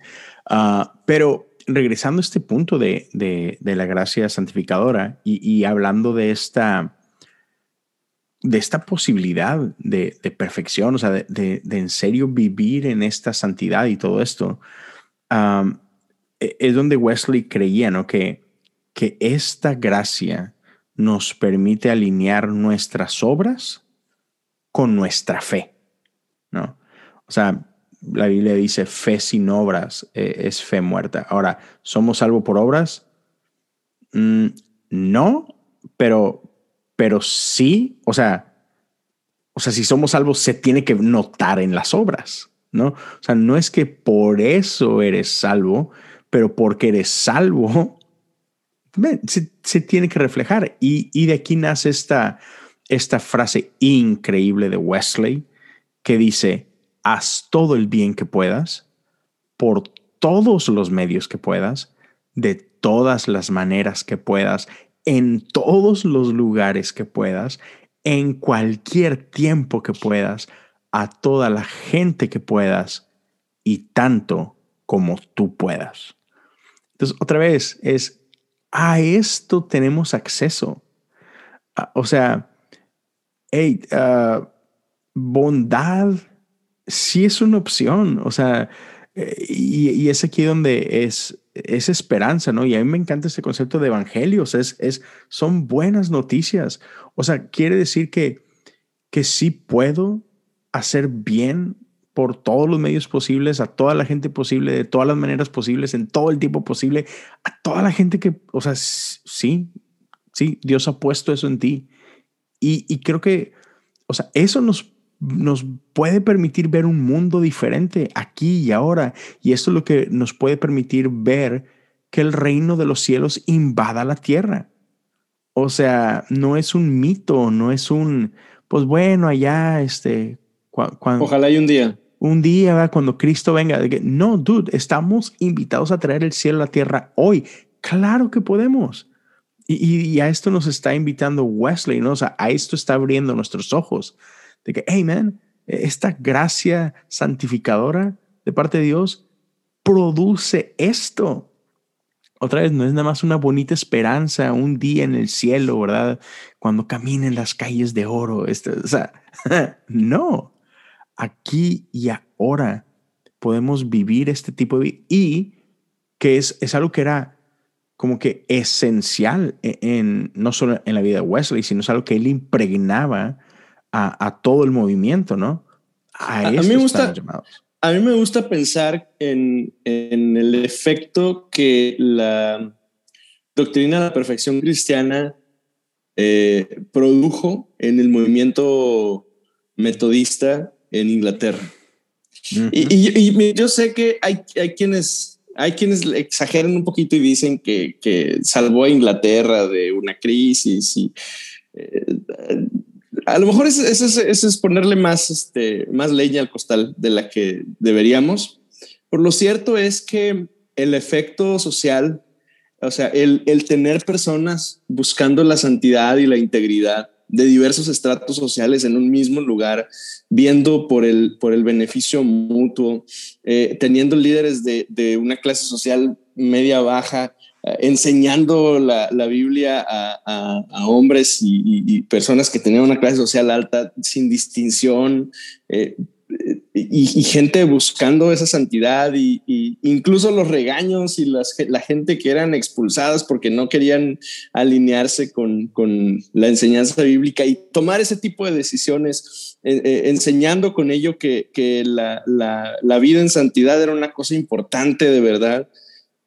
Ah, pero regresando a este punto de, de, la gracia santificadora y, hablando de esta, de esta posibilidad de, perfección, o sea, de, en serio vivir en esta santidad y todo esto, e, es donde Wesley creía, ¿no? Que, que esta gracia nos permite alinear nuestras obras con nuestra fe, ¿no? O sea, la Biblia dice fe sin obras eh, es fe muerta. Ahora, ¿somos salvos por obras? Mm, no, pero, pero sí, o sea, o sea, si somos salvos se tiene que notar en las obras, ¿no? O sea, no es que por eso eres salvo, pero porque eres salvo, se, tiene que reflejar. Y, de aquí nace esta, esta frase increíble de Wesley que dice, haz todo el bien que puedas, por todos los medios que puedas, de todas las maneras que puedas, en todos los lugares que puedas, en cualquier tiempo que puedas, a toda la gente que puedas y tanto como tú puedas. Entonces, otra vez, es a esto tenemos acceso. Ah, o sea, hey, ah, bondad sí es una opción. O sea, eh, y, es aquí donde es, es esperanza, ¿no? Y a mí me encanta este concepto de evangelios, es, es, son buenas noticias. O sea, quiere decir que, que sí puedo hacer bien por todos los medios posibles, a toda la gente posible, de todas las maneras posibles, en todo el tiempo posible, a toda la gente que, o sea, sí, sí, Dios ha puesto eso en ti. Y, creo que, o sea, eso nos, nos puede permitir ver un mundo diferente aquí y ahora. Y esto es lo que nos puede permitir ver que el reino de los cielos invada la tierra. O sea, no es un mito, no es un, pues bueno, allá, este, Ojalá hay un día un día cuando Cristo venga. No, dude, estamos invitados a traer el cielo a la tierra hoy. Claro que podemos. Y, a esto nos está invitando Wesley, ¿no? O sea, a esto está abriendo nuestros ojos. De que, hey, man, esta gracia santificadora de parte de Dios produce esto. otra vez, no es nada más una bonita esperanza, un día en el cielo, ¿verdad? Cuando caminen las calles de oro. Este, o sea, *laughs* no. Aquí y ahora podemos vivir este tipo de vida y que es, es algo que era como que esencial e, en, no solo en la vida de Wesley, sino es algo que él impregnaba a, a todo el movimiento, ¿no? A, a mí me gusta, a mí me gusta pensar en, en, el efecto que la doctrina de la perfección cristiana eh, produjo en el movimiento metodista en Inglaterra. y, y, yo sé que hay, hay, quienes, hay quienes exageran un poquito y dicen que, que salvó a Inglaterra de una crisis y eh, a lo mejor eso es, ponerle más, este, más leña al costal de la que deberíamos. Por lo cierto es que el efecto social, o sea, el, el tener personas buscando la santidad y la integridad de diversos estratos sociales en un mismo lugar, viendo por el, por el beneficio mutuo, eh, teniendo líderes de, de, una clase social media baja eh, enseñando la, la Biblia a, a, hombres y, personas que tenían una clase social alta sin distinción eh, y, gente buscando esa santidad y, incluso los regaños y las, la gente que eran expulsadas porque no querían alinearse con, con la enseñanza bíblica y tomar ese tipo de decisiones eh, enseñando con ello que, que la, la, la vida en santidad era una cosa importante de verdad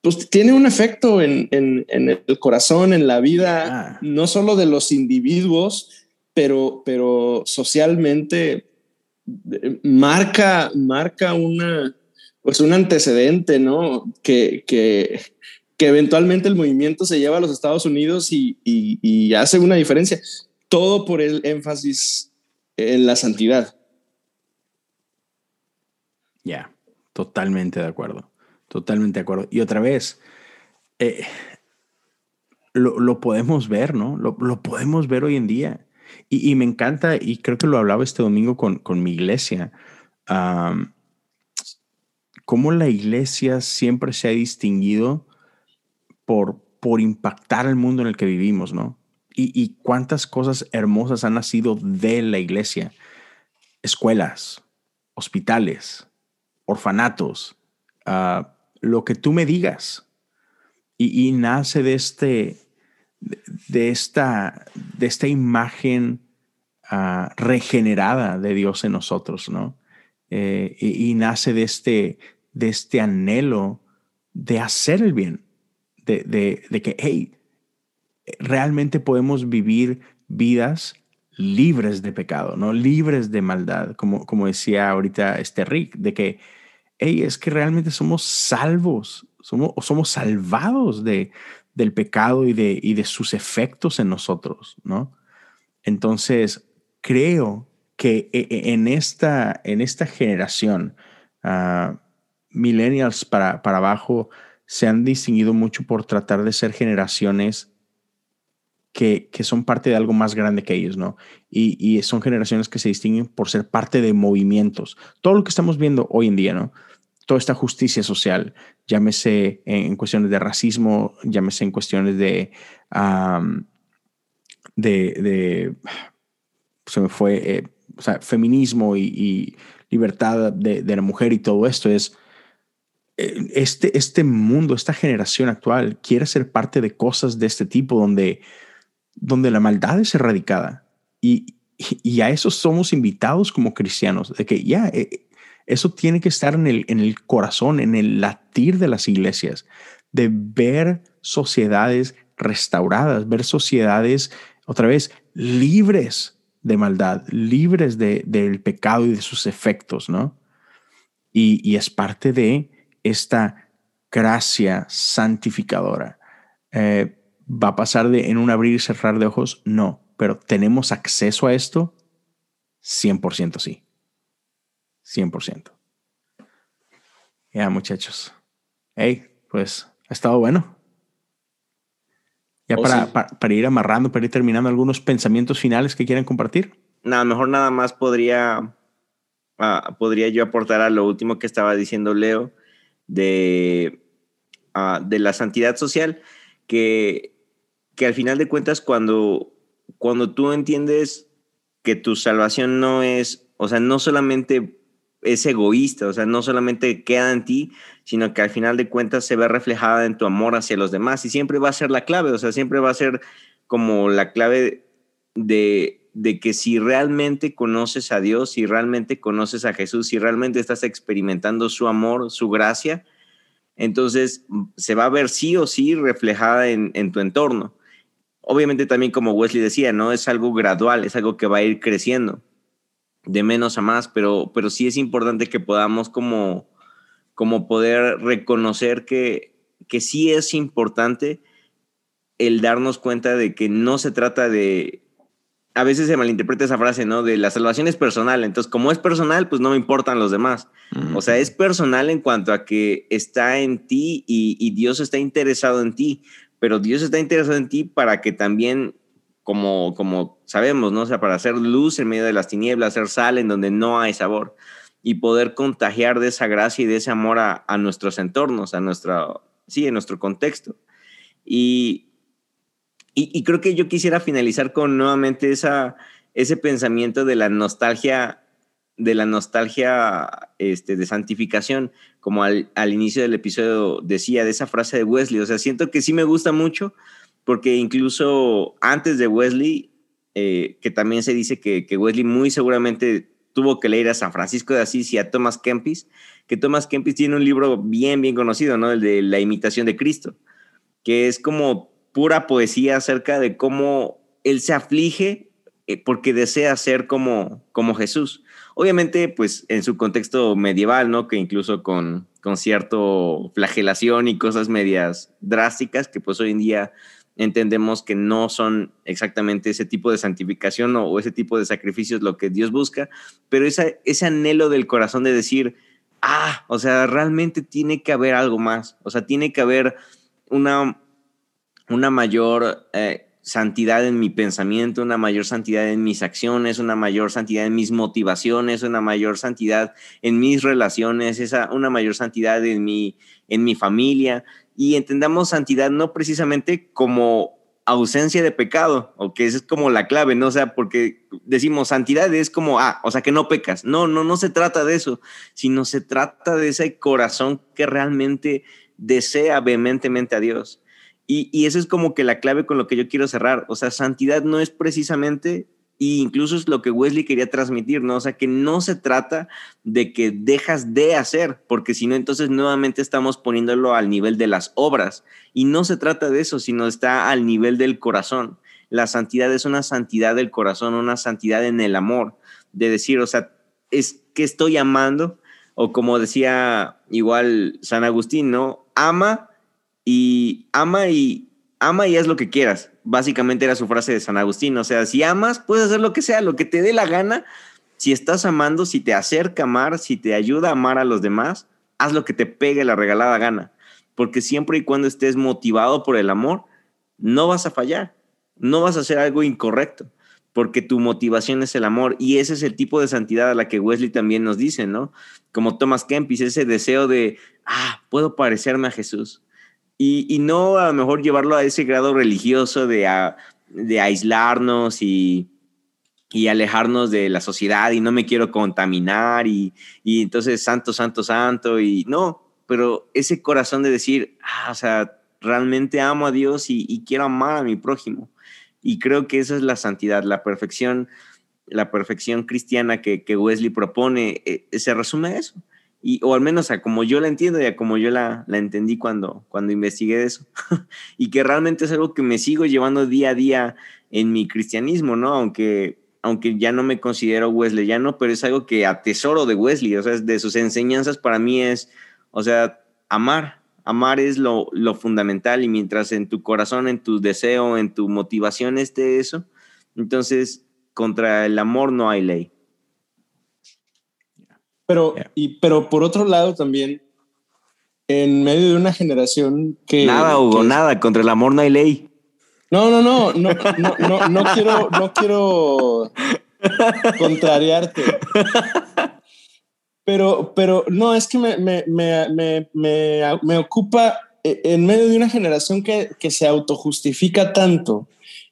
pues tiene un efecto en, el corazón, en la vida, ah. no solo de los individuos, pero, pero socialmente eh, marca, marca una, pues un antecedente, ¿no? Que, que, eventualmente el movimiento se lleva a los Estados Unidos y, hace una diferencia. Todo por el énfasis en la santidad. Ya, totalmente de acuerdo. Totalmente de acuerdo. Y otra vez, eh, lo, podemos ver, ¿no? Lo, podemos ver hoy en día. Y, me encanta, y creo que lo hablaba este domingo con, mi iglesia, cómo la iglesia siempre se ha distinguido por, por impactar el mundo en el que vivimos, ¿no? Y, cuántas cosas hermosas han nacido de la iglesia. Escuelas, hospitales, orfanatos, uh, lo que tú me digas. Y, nace de este, de, esta, de esta imagen ah, regenerada de Dios en nosotros, ¿no? Eh, y, nace de este, de este anhelo de hacer el bien, de, de, que, hey, realmente podemos vivir vidas libres de pecado, ¿no? Libres de maldad, como, como decía ahorita este Rick, de que hey, es que realmente somos salvos, somos, somos salvados de, del pecado y de, y de sus efectos en nosotros, ¿no? Entonces, creo que e, e, en esta, en esta generación, uh, millennials para, para abajo, se han distinguido mucho por tratar de ser generaciones que, que, son parte de algo más grande que ellos, ¿no? Y, y, son generaciones que se distinguen por ser parte de movimientos. Todo lo que estamos viendo hoy en día, ¿no? Toda esta justicia social, llámese en cuestiones de racismo, llámese en cuestiones de, de, se me fue, eh, o sea, feminismo y, libertad de, la mujer y todo esto es, eh, este, este mundo, esta generación actual quiere ser parte de cosas de este tipo donde donde la maldad es erradicada. Y, y a eso somos invitados como cristianos, de que ya eh, eso tiene que estar en el, corazón, en el latir de las iglesias, de ver sociedades restauradas, ver sociedades otra vez libres de maldad, libres de, del pecado y de sus efectos, ¿no? Y, y es parte de esta gracia santificadora. Eh, ¿Va a pasar de en un abrir y cerrar de ojos? No, pero ¿tenemos acceso a esto? 100% sí. 100%. Ya, muchachos. Hey, pues ha estado bueno. Ya oh, para, para, ir amarrando, para ir terminando, algunos pensamientos finales que quieran compartir. Nada, mejor nada más podría, uh, podría yo aportar a lo último que estaba diciendo Leo, de ah, de la santidad social, que, que al final de cuentas cuando, cuando tú entiendes que tu salvación no es, o sea, no solamente es egoísta, o sea, no solamente queda en ti, sino que al final de cuentas se ve reflejada en tu amor hacia los demás y siempre va a ser la clave, o sea, siempre va a ser como la clave de, de que si realmente conoces a Dios, si realmente conoces a Jesús, si realmente estás experimentando su amor, su gracia, entonces se va a ver sí o sí reflejada en, en tu entorno. Obviamente también como Wesley decía, no es algo gradual, es algo que va a ir creciendo de menos a más, pero, pero sí es importante que podamos como, como poder reconocer que, que sí es importante el darnos cuenta de que no se trata de... A veces se malinterpreta esa frase, ¿no? De la salvación es personal. Entonces, como es personal, pues no me importan los demás. O sea, es personal en cuanto a que está en ti y, y Dios está interesado en ti, pero Dios está interesado en ti para que también como, como sabemos, ¿no? O sea, para hacer luz en medio de las tinieblas, hacer sal en donde no hay sabor y poder contagiar de esa gracia y de ese amor a, nuestros entornos, a nuestra, sí, en nuestro contexto. Y, y, creo que yo quisiera finalizar con nuevamente esa, ese pensamiento de la nostalgia, de la nostalgia este, de santificación, como al, al inicio del episodio decía, de esa frase de Wesley. O sea, siento que sí me gusta mucho porque incluso antes de Wesley, eh, que también se dice que, Wesley muy seguramente tuvo que leer a San Francisco de Asís y a Thomas Kempis, que Thomas Kempis tiene un libro bien, bien conocido, ¿no? El de La imitación de Cristo, que es como pura poesía acerca de cómo él se aflige eh, porque desea ser como, como Jesús. Obviamente, pues en su contexto medieval, ¿no? Que incluso con, con cierto flagelación y cosas medias drásticas que pues hoy en día entendemos que no son exactamente ese tipo de santificación o, ese tipo de sacrificios lo que Dios busca, pero ese anhelo del corazón de decir, ah, o sea, realmente tiene que haber algo más, o sea, tiene que haber una, una mayor eh, santidad en mi pensamiento, una mayor santidad en mis acciones, una mayor santidad en mis motivaciones, una mayor santidad en mis relaciones, esa, una mayor santidad en mi, en mi familia y entendamos santidad no precisamente como ausencia de pecado, o que esa es como la clave, ¿no? O sea, porque decimos santidad es como, ah, o sea, que no pecas. No, no, no se trata de eso, sino se trata de ese corazón que realmente desea vehementemente a Dios. Y, y eso es como que la clave con lo que yo quiero cerrar. O sea, santidad no es precisamente y incluso es lo que Wesley quería transmitir, ¿no? O sea, que no se trata de que dejas de hacer, porque si no, entonces nuevamente estamos poniéndolo al nivel de las obras. Y no se trata de eso, sino está al nivel del corazón. La santidad es una santidad del corazón, una santidad en el amor, de decir, o sea, es que estoy amando, o como decía igual San Agustín, ¿no? Ama y ama y ama y haz lo que quieras. Básicamente era su frase de San Agustín. O sea, si amas, puedes hacer lo que sea, lo que te dé la gana. Si estás amando, si te acerca a amar, si te ayuda a amar a los demás, haz lo que te pegue la regalada gana. Porque siempre y cuando estés motivado por el amor, no vas a fallar. No vas a hacer algo incorrecto. Porque tu motivación es el amor. Y ese es el tipo de santidad a la que Wesley también nos dice, ¿no? Como Thomas Kempis, ese deseo de, ah, puedo parecerme a Jesús y, no a lo mejor llevarlo a ese grado religioso de, de aislarnos y, y, alejarnos de la sociedad y no me quiero contaminar y, y, entonces santo, santo, santo y no, pero ese corazón de decir, ah, o sea, realmente amo a Dios y, quiero amar a mi prójimo. Y creo que esa es la santidad, la perfección, la perfección cristiana que, que Wesley propone, eh, se resume a eso y, o al menos a como yo la entiendo y a como yo la, la entendí cuando, cuando investigué eso. *laughs* y que realmente es algo que me sigo llevando día a día en mi cristianismo, ¿no? Aunque, aunque ya no me considero wesleyano, pero es algo que atesoro de Wesley, o sea, de sus enseñanzas para mí es, o sea, amar, amar es lo, lo fundamental y mientras en tu corazón, en tu deseo, en tu motivación esté eso, entonces contra el amor no hay ley. Pero, y, pero por otro lado también, en medio de una generación que... Nada, Hugo, nada, contra el amor no hay ley. No, no, no, no, no, no, no quiero, no quiero contrariarte. Pero, pero no, es que me, me, me, me, me ocupa e, en medio de una generación que, que se autojustifica tanto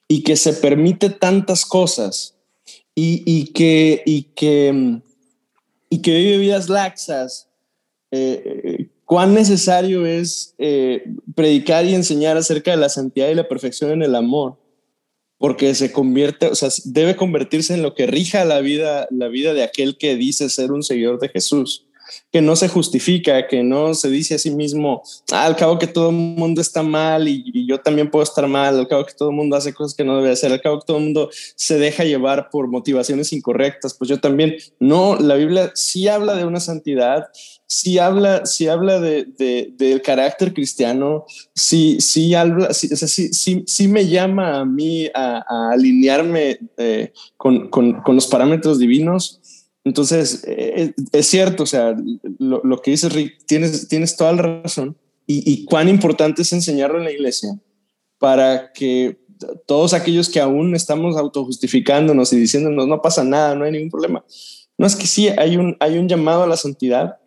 y que se permite tantas cosas y, y que, y, que, y que vive vidas laxas, eh, cuán necesario es eh, predicar y enseñar acerca de la santidad y la perfección en el amor, porque se convierte, o sea, debe convertirse en lo que rija la vida, la vida de aquel que dice ser un seguidor de Jesús que no se justifica, que no se dice a sí mismo, ah, al cabo que todo el mundo está mal y, yo también puedo estar mal, al cabo que todo el mundo hace cosas que no debe hacer, al cabo que todo el mundo se deja llevar por motivaciones incorrectas, pues yo también. No, la Biblia sí habla de una santidad, sí habla, sí habla de, del carácter cristiano, sí, sí habla, sí, sí, sí, me llama a mí a, alinearme eh, con, con, con los parámetros divinos entonces, eh, es cierto, o sea, lo, que dices, Rick, tienes, tienes toda la razón. Y, cuán importante es enseñarlo en la iglesia para que todos aquellos que aún estamos autojustificándonos y diciéndonos no pasa nada, no hay ningún problema. No es que sí, hay un, hay un llamado a la santidad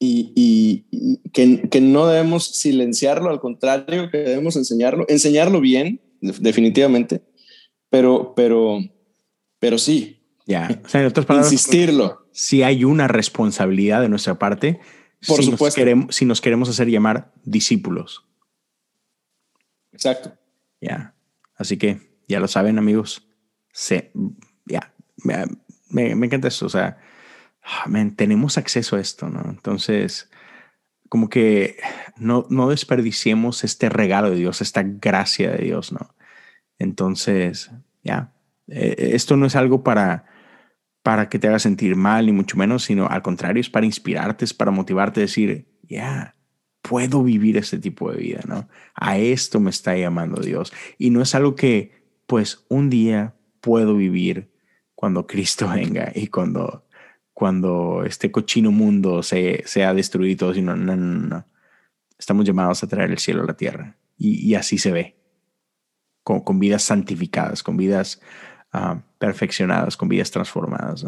y, y, que, que, no debemos silenciarlo, al contrario, que debemos enseñarlo, enseñarlo bien, definitivamente, pero, pero, pero sí, ya, o sea, en otras palabras, insistirlo. Si hay una responsabilidad de nuestra parte, por si supuesto. Nos queremos, si nos queremos hacer llamar discípulos. Exacto. Ya, así que ya lo saben, amigos. Se, ya, me, me, encanta eso. O sea, ah, tenemos acceso a esto, ¿no? Entonces, como que no, no desperdiciemos este regalo de Dios, esta gracia de Dios, ¿no? Entonces, ya, eh, esto no es algo para para que te haga sentir mal, ni mucho menos, sino al contrario, es para inspirarte, es para motivarte a decir, ya, puedo vivir este tipo de vida, ¿no? A esto me está llamando Dios. Y no es algo que, pues, un día puedo vivir cuando Cristo *laughs* venga y cuando, cuando este cochino mundo se, ha destruido, sino, no, no, no. Estamos llamados a traer el cielo a la tierra. Y, así se ve, con, con vidas santificadas, con vidas Ah, perfeccionadas, con vidas transformadas.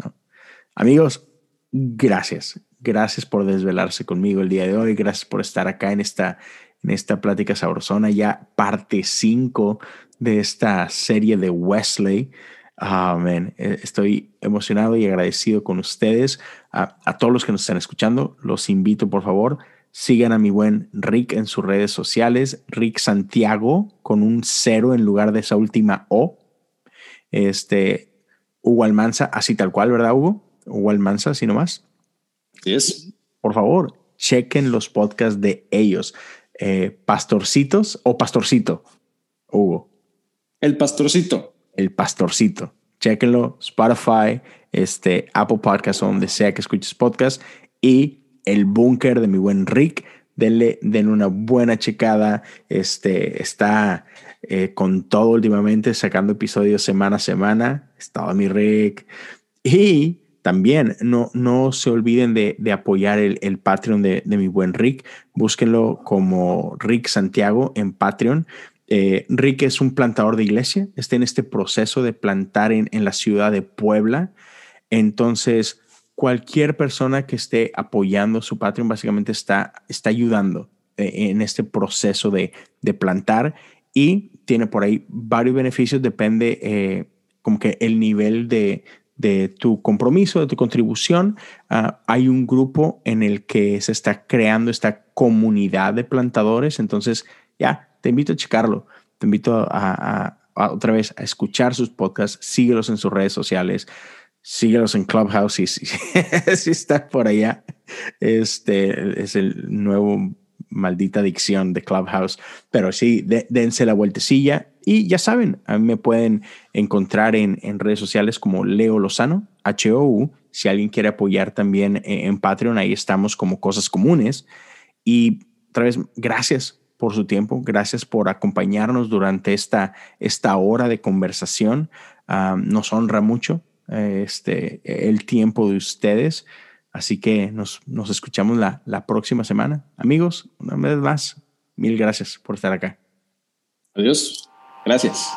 Amigos, gracias. Gracias por desvelarse conmigo el día de hoy. Gracias por estar acá en esta, en esta plática sabrosona, ya parte 5 de esta serie de Wesley. Amén. Eh, estoy emocionado y agradecido con ustedes. A, todos los que nos están escuchando, los invito, por favor, sigan a mi buen Rick en sus redes sociales, Rick Santiago, con un cero en lugar de esa última O. Este, Hugo Almanza, así tal cual, ¿verdad, Hugo? Hugo Almanza, así nomás. Sí es. Por favor, chequen los podcasts de ellos. Eh, pastorcitos o Pastorcito, Hugo. El Pastorcito. El Pastorcito. Chequenlo, Spotify, este, Apple Podcasts, donde sea que escuches podcast. Y el búnker de mi buen Rick. Denle, denle una buena checada. Este está eh, con todo últimamente, sacando episodios semana a semana. Estaba mi Rick. Y también no, no se olviden de, apoyar el, el Patreon de, mi buen Rick. Búsquenlo como Rick Santiago en Patreon. Eh, Rick es un plantador de iglesia, está en este proceso de plantar en, en la ciudad de Puebla. Entonces, cualquier persona que esté apoyando su Patreon básicamente está, está ayudando eh, en este proceso de, de plantar y tiene por ahí varios beneficios, depende eh, como que el nivel de, de, tu compromiso, de tu contribución. Ah, hay un grupo en el que se está creando esta comunidad de plantadores, entonces ya, te invito a checarlo, te invito a, otra vez a escuchar sus podcasts, síguelos en sus redes sociales, síguelos en Clubhouse si, si, *laughs* si está por allá. Este es el nuevo maldita adicción de Clubhouse. Pero sí, dense la vueltecilla y ya saben, a mí me pueden encontrar en, en redes sociales como Leo Lozano, H-O-U. Si alguien quiere apoyar también en, Patreon, ahí estamos como cosas comunes. Y otra vez, gracias por su tiempo, gracias por acompañarnos durante esta, esta hora de conversación. Ah, nos honra mucho este, el tiempo de ustedes. Así que nos, nos escuchamos la, la próxima semana. Amigos, una vez más, mil gracias por estar acá. Adiós. Gracias.